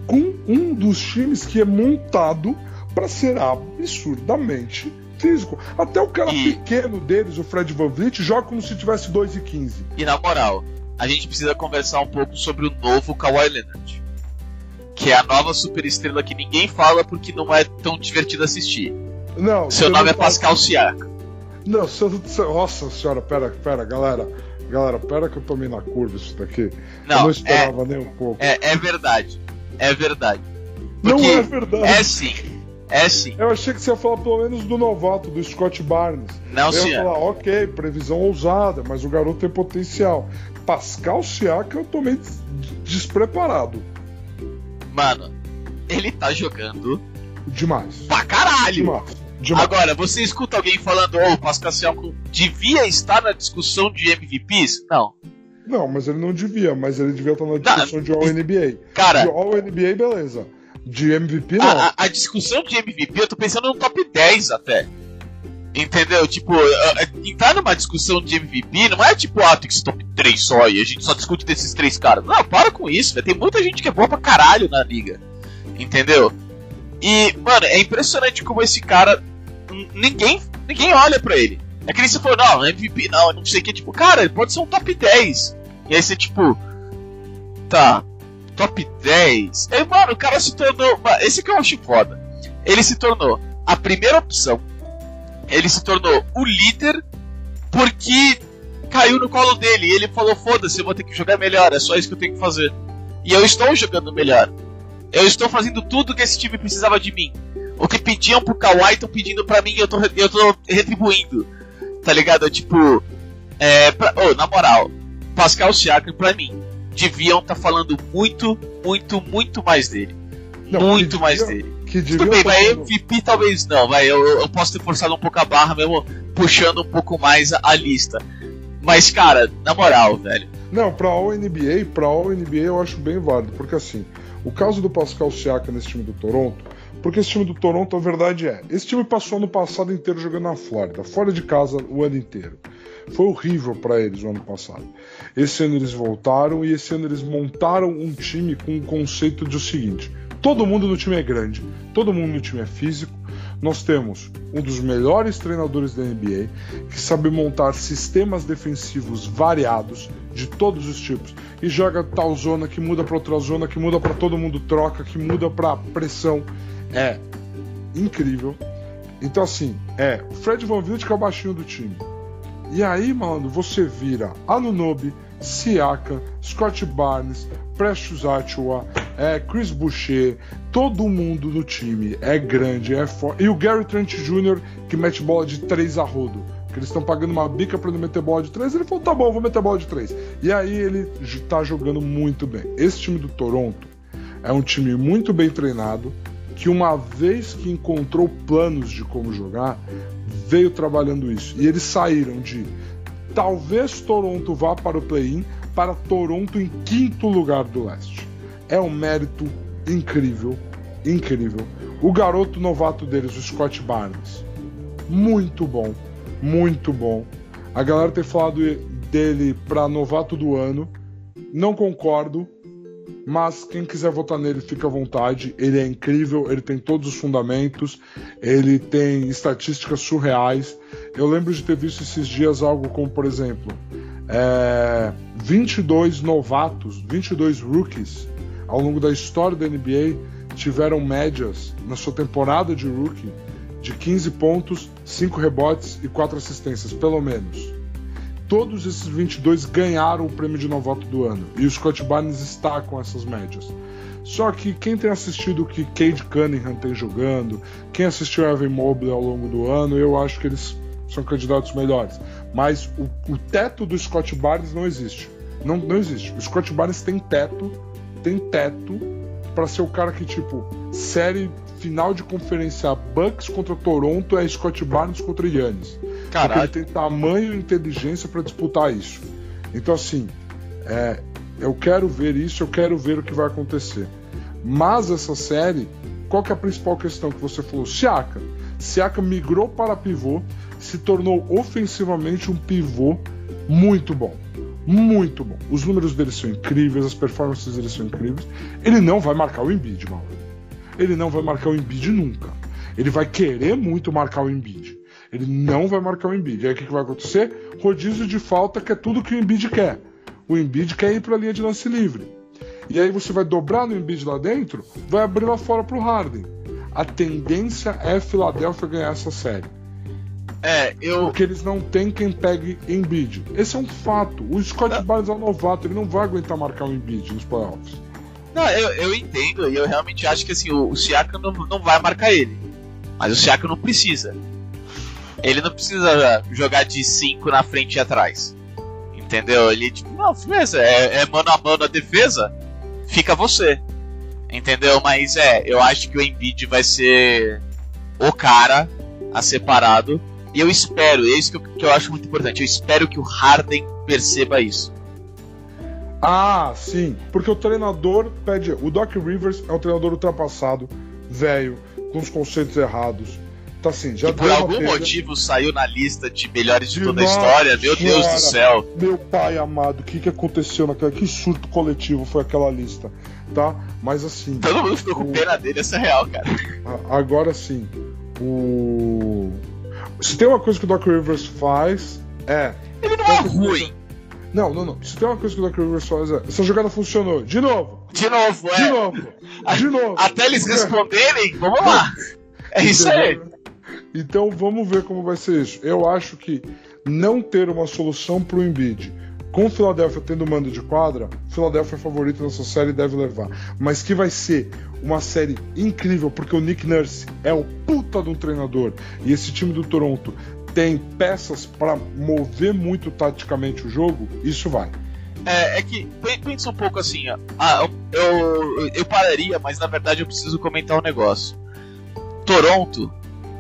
com um dos times que é montado para ser absurdamente físico. Até o cara e... pequeno deles, o Fred Van Vliet, joga como se tivesse 2 e 15. E na moral, a gente precisa conversar um pouco sobre o novo Kawhi Leonard. Que é a nova superestrela que ninguém fala porque não é tão divertido assistir. Não. Seu nome é Pascal Siakam. Não, seu, nossa senhora, pera, pera, galera. Galera, pera que eu tomei na curva isso daqui. Não, eu não esperava é, nem um pouco. É, é verdade. É verdade. Porque não é verdade. É sim. É sim. Eu achei que você ia falar pelo menos do novato, do Scott Barnes. Não, sim. Eu ia falar, ok, previsão ousada, mas o garoto tem potencial. Pascal Siakam eu tomei despreparado. Mano, ele tá jogando Demais. pra caralho. Demais. Demais. Agora, você escuta alguém falando, ô, o Pascal Siakam devia estar na discussão de MVPs? Não. Não, mas ele não devia, mas ele devia estar na discussão de All-NBA. Cara, De All-NBA, beleza. De MVP, não. a, a- discussão de MVP, eu tô pensando no top 10 até. Entendeu? Tipo, entrar numa discussão de MVP não é tipo, ah, tem que ser top 3 só e a gente só discute desses três caras. Não, para com isso, velho. Tem muita gente que é boa pra caralho na liga. Entendeu? E, mano, é impressionante como esse cara. Ninguém, ninguém olha pra ele. É que nem você falou, não, MVP não, não sei o que. Tipo, cara, ele pode ser um top 10. E aí você, tipo. Tá. Top 10. E, mano, o cara se tornou. Esse que eu acho foda. Ele se tornou a primeira opção. Ele se tornou o líder porque caiu no colo dele. E ele falou: foda-se, eu vou ter que jogar melhor. É só isso que eu tenho que fazer. E eu estou jogando melhor. Eu estou fazendo tudo que esse time precisava de mim. O que pediam pro Kawhi estão pedindo pra mim e eu tô, eu tô retribuindo. Tá ligado? Tipo, é. Pra, ô, na moral, Pascal Siakam pra mim deviam estar falando muito, muito, muito mais dele. Não, muito mais devia- dele. Que Tudo bem, tá mas falando- MVP talvez não, vai. Eu, eu posso ter forçado um pouco a barra mesmo, puxando um pouco mais a, a lista. Mas, cara, na moral, velho. Não, pra All-NBA, pra All-NBA eu acho bem válido, porque assim, o caso do Pascal Siakam nesse time do Toronto, porque esse time do Toronto, a verdade é, esse time passou ano passado inteiro jogando na Flórida, fora de casa o ano inteiro. Foi horrível pra eles o ano passado. Esse ano eles voltaram e esse ano eles montaram um time com o conceito de o seguinte: todo mundo no time é grande, todo mundo no time é físico. Nós temos um dos melhores treinadores da NBA que sabe montar sistemas defensivos variados de todos os tipos e joga tal zona que muda para outra zona que muda para todo mundo troca que muda para pressão é incrível então assim é o Fred Van Vliet que é o baixinho do time e aí mano você vira Anunobi Siaka Scott Barnes Precious Achiuwa é Chris Boucher todo mundo no time é grande é forte e o Gary Trent Jr. que mete bola de três a rodo que eles estão pagando uma bica para ele meter bola de três. Ele falou: tá bom, vou meter bola de três. E aí ele tá jogando muito bem. Esse time do Toronto é um time muito bem treinado, que uma vez que encontrou planos de como jogar, veio trabalhando isso. E eles saíram de talvez Toronto vá para o play-in para Toronto em quinto lugar do leste. É um mérito incrível, incrível. O garoto novato deles, o Scott Barnes, muito bom, muito bom. A galera tem falado dele para novato do ano. Não concordo, mas quem quiser votar nele fica à vontade. Ele é incrível, ele tem todos os fundamentos, ele tem estatísticas surreais. Eu lembro de ter visto esses dias algo como, por exemplo, é, 22 novatos, 22 rookies ao longo da história da NBA tiveram médias na sua temporada de rookie de 15 pontos, 5 rebotes e 4 assistências, pelo menos. Todos esses 22 ganharam o prêmio de novato do ano e o Scott Barnes está com essas médias. Só que quem tem assistido o que Cade Cunningham tem jogando, quem assistiu Evan Mobley ao longo do ano, eu acho que eles são candidatos melhores. Mas o, o teto do Scott Barnes não existe. Não, não existe. O Scott Barnes tem teto, tem teto para ser o cara que, tipo, série final de conferência Bucks contra Toronto é Scott Barnes contra Yannis. Porque ele Caralho. tem tamanho e inteligência para disputar isso. Então, assim, é, eu quero ver isso, eu quero ver o que vai acontecer. Mas essa série, qual que é a principal questão que você falou? Siaka. Siaka migrou para pivô, se tornou ofensivamente um pivô muito bom. Muito bom. Os números dele são incríveis, as performances dele são incríveis. Ele não vai marcar o Embiid, mano. Ele não vai marcar o Embiid nunca. Ele vai querer muito marcar o Embiid. Ele não vai marcar o Embiid. Aí o que, que vai acontecer? Rodízio de falta, que é tudo que o Embiid quer. O Embiid quer ir para a linha de lance livre. E aí você vai dobrar no Embiid lá dentro, vai abrir lá fora pro Harden. A tendência é Filadélfia ganhar essa série. É, eu. Porque eles não têm quem pegue Embiid. Esse é um fato. O Scott Não. Barnes é um novato, ele não vai aguentar marcar o Embiid nos playoffs. Não, eu, eu entendo e eu realmente acho que assim, o, o Siakam não, não vai marcar ele. Mas o Siakam não precisa. Ele não precisa jogar de 5 na frente e atrás. Entendeu? Ele, tipo, não, beleza, é, é mano a mano a defesa, fica você. Entendeu? Mas é, eu acho que o Embiid vai ser o cara a ser parado. E eu espero, é isso que eu, que eu acho muito importante. Eu espero que o Harden perceba isso. Ah, sim. Porque o treinador pede. O Doc Rivers é um treinador ultrapassado, velho, com os conceitos errados. Tá assim, já por algum perda. motivo saiu na lista de melhores de, De toda a história. Meu Deus do céu. Meu pai amado, o que, que aconteceu naquela. Que surto coletivo foi aquela lista, tá? Mas assim. Todo mundo ficou com O- pena dele, essa é real, cara. Agora sim, o. Se tem uma coisa que o Doc Rivers faz, é. Ele não é ruim. Não, não, não. Se tem uma coisa que o Doc Rivers faz, é. Essa jogada funcionou. De novo! De novo, De é. novo! De novo! Até eles responderem, vamos lá. É isso aí. Então vamos ver como vai ser isso. Eu acho que não ter uma solução pro Embiid com o Philadelphia tendo mando de quadra, Philadelphia é favorito nessa série e deve levar. Mas que vai ser uma série incrível, porque o Nick Nurse é o puta de um treinador e esse time do Toronto tem peças para mover muito taticamente o jogo, isso vai. É, é que pe- pensa um pouco assim, ó. Ah, eu, eu pararia, mas na verdade eu preciso comentar um negócio. Toronto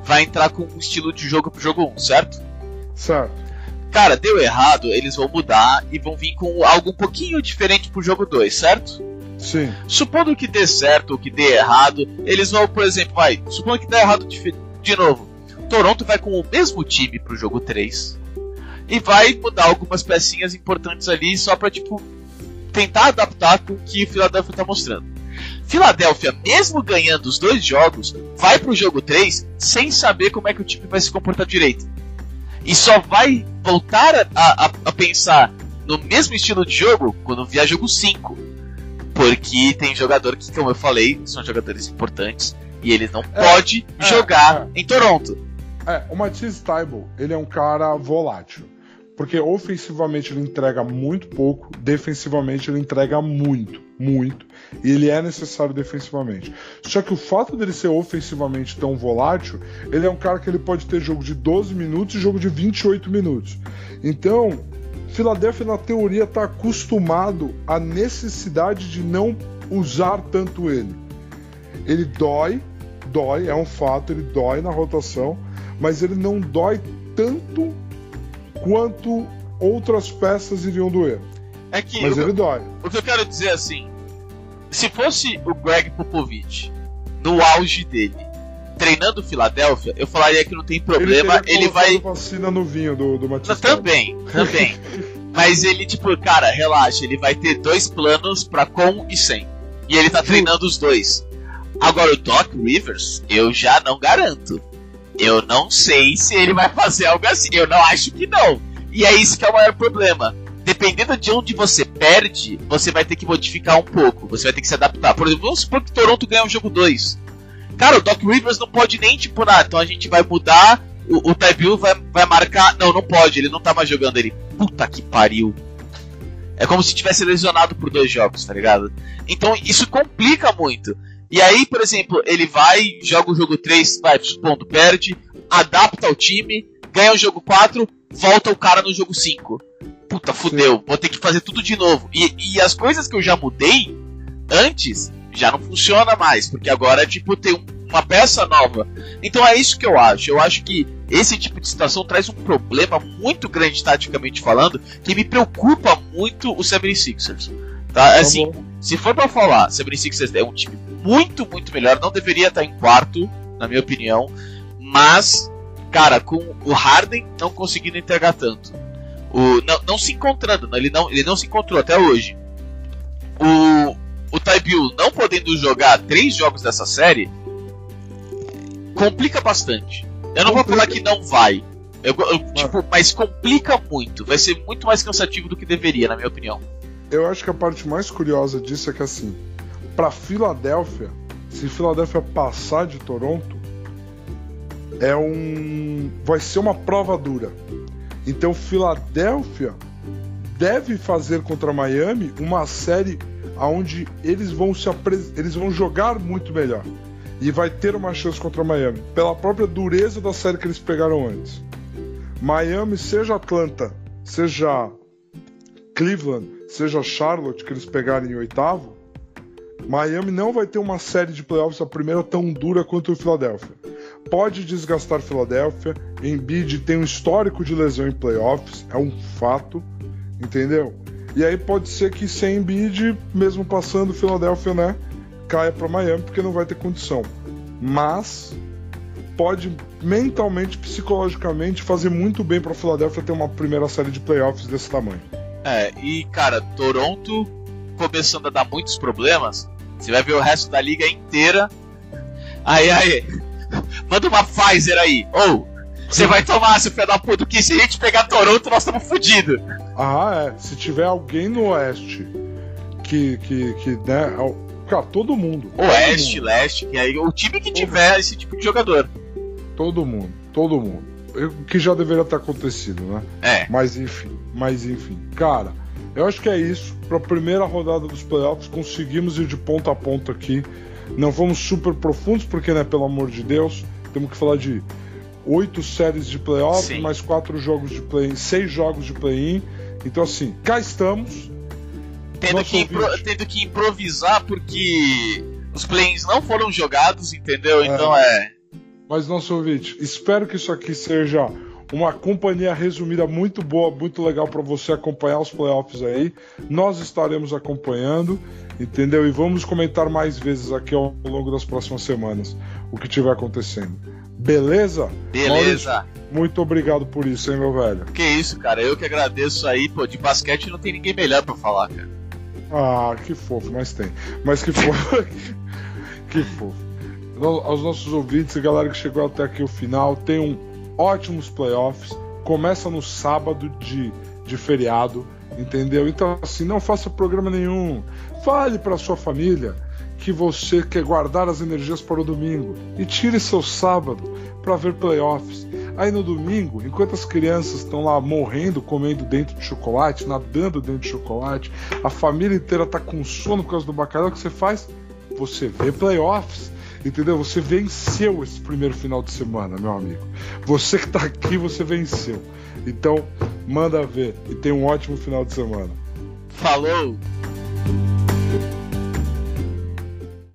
vai entrar com um estilo de jogo pro jogo 1, certo? Certo. Cara, deu errado, eles vão mudar e vão vir com algo um pouquinho diferente pro jogo 2, certo? Sim. Supondo que dê certo ou que dê errado, eles vão, por exemplo, vai, supondo que dê errado de, de novo. Toronto vai com o mesmo time pro jogo 3 e vai mudar algumas pecinhas importantes ali só pra, tipo, tentar adaptar com o que o Philadelphia tá mostrando. Filadélfia, mesmo ganhando os dois jogos, vai pro jogo 3 sem saber como é que o time vai se comportar direito. E só vai voltar a, a- a pensar no mesmo estilo de jogo quando vier jogo 5. Porque tem jogador que, como eu falei, são jogadores importantes e eles não podem é, jogar em Toronto. É, o Matisse Taibo, ele é um cara volátil. Porque ofensivamente ele entrega muito pouco, defensivamente ele entrega muito, muito. E ele é necessário defensivamente. Só que o fato dele ser ofensivamente tão volátil, ele é um cara que ele pode ter jogo de 12 minutos e jogo de 28 minutos. Então, Philadelphia na teoria está acostumado à necessidade de não usar tanto ele. Ele dói, dói, é um fato, ele dói na rotação, mas ele não dói tanto quanto outras peças iriam doer. É que Mas ele dói. o que eu quero dizer é assim: se fosse o Greg Popovich no auge dele, treinando o Philadelphia, eu falaria que não tem problema, teria ele, vai. vacina no vinho do, do Matisse. também, também. Mas ele, tipo, cara, relaxa, ele vai ter dois planos pra com e sem. E ele tá treinando os dois. Agora, o Doc Rivers, eu já não garanto. Eu não sei se ele vai fazer algo assim. Eu não acho que não. E é isso que é o maior problema. Dependendo de onde você perde, você vai ter que modificar um pouco. Você vai ter que se adaptar. Por exemplo, vamos supor que Toronto ganha o jogo 2. Cara, o Doc Rivers não pode nem, tipo, nada. Então a gente vai mudar. O, o Tybull vai, vai marcar. Não, não pode. Ele não tá mais jogando. Ele, puta que pariu. É como se tivesse lesionado por dois jogos, tá ligado? Então isso complica muito. E aí, por exemplo, ele vai, joga o jogo 3, vai, supondo, perde, adapta o time, ganha o jogo 4, volta o cara no jogo 5. Puta, fudeu, vou ter que fazer tudo de novo. E, e as coisas que eu já mudei antes já não funciona mais, porque agora, tipo, tem um- uma peça nova. Então é isso que eu acho. Eu acho que esse tipo de situação traz um problema muito grande, taticamente falando, que me preocupa muito o 76ers. Tá? Assim, bom. se for pra falar, 76ers é um time muito, muito melhor, não deveria estar em quarto, na minha opinião, mas, cara, com o Harden não conseguindo entregar tanto, o, não, não se encontrando, né? ele, não, ele não se encontrou até hoje. O, o Tybull não podendo jogar três jogos dessa série complica bastante. Eu não vou Complica. falar que não vai. Eu, eu, tipo, mas complica muito. Vai ser muito mais cansativo do que deveria, na minha opinião. Eu acho que a parte mais curiosa disso é que assim, para Filadélfia, se Filadélfia passar de Toronto, é um vai ser uma prova dura. Então Filadélfia deve fazer contra Miami uma série onde eles vão se apres... eles vão jogar muito melhor e vai ter uma chance contra Miami pela própria dureza da série que eles pegaram antes. Miami, seja Atlanta, seja Cleveland, seja Charlotte que eles pegarem em oitavo, Miami não vai ter uma série de playoffs a primeira tão dura quanto o Philadelphia. Pode desgastar Philadelphia. Embiid tem um histórico de lesão em playoffs, é um fato, entendeu? E aí pode ser que sem Embiid, mesmo passando Philadelphia, né, caia para Miami porque não vai ter condição. Mas pode mentalmente, psicologicamente fazer muito bem para Philadelphia ter uma primeira série de playoffs desse tamanho. É, e cara, Toronto começando a dar muitos problemas. Você vai ver o resto da liga inteira. Aí, aí. Manda uma Pfizer aí. Ou, você vai tomar, seu filho da puta, que se a gente pegar Toronto, nós estamos fodidos. Ah, é. Se tiver alguém no Oeste que, que, que né, Cara, todo mundo. Oeste, todo mundo. leste, que aí o time que tiver esse tipo de jogador. Todo mundo, todo mundo. O que já deveria ter acontecido, né? É. Mas enfim, mas enfim. Cara, eu acho que é isso. Para a primeira rodada dos playoffs, conseguimos ir de ponta a ponta aqui. Não fomos super profundos, porque, né, pelo amor de Deus, temos que falar de oito séries de playoffs, mais quatro jogos de play-in, seis jogos de play-in. Então, assim, cá estamos tendo que, impro, tendo que improvisar porque os plays não foram jogados, entendeu? Então é. é. Mas, nosso ouvinte, espero que isso aqui seja uma companhia resumida muito boa, muito legal para você acompanhar os playoffs aí. Nós estaremos acompanhando, entendeu? E vamos comentar mais vezes aqui ao longo das próximas semanas o que tiver acontecendo. Beleza? Beleza. Maurício, muito obrigado por isso, hein, meu velho? Que isso, cara. Eu que agradeço aí, pô. De basquete não tem ninguém melhor para falar, cara. Ah, que fofo, mas tem. Mas que fofo. que fofo. Aos nossos ouvintes, a galera que chegou até aqui o final, tenham ótimos playoffs. Começa no sábado de, de feriado, entendeu? Então, assim, não faça programa nenhum. Fale para sua família que você quer guardar as energias para o domingo e tire seu sábado para ver playoffs. Aí no domingo, enquanto as crianças estão lá morrendo, comendo dentro de chocolate, nadando dentro de chocolate, a família inteira tá com sono por causa do bacalhau, o que você faz? Você vê playoffs. Entendeu? Você venceu esse primeiro final de semana, meu amigo. Você que tá aqui, você venceu. Então, manda ver e tenha um ótimo final de semana. Falou!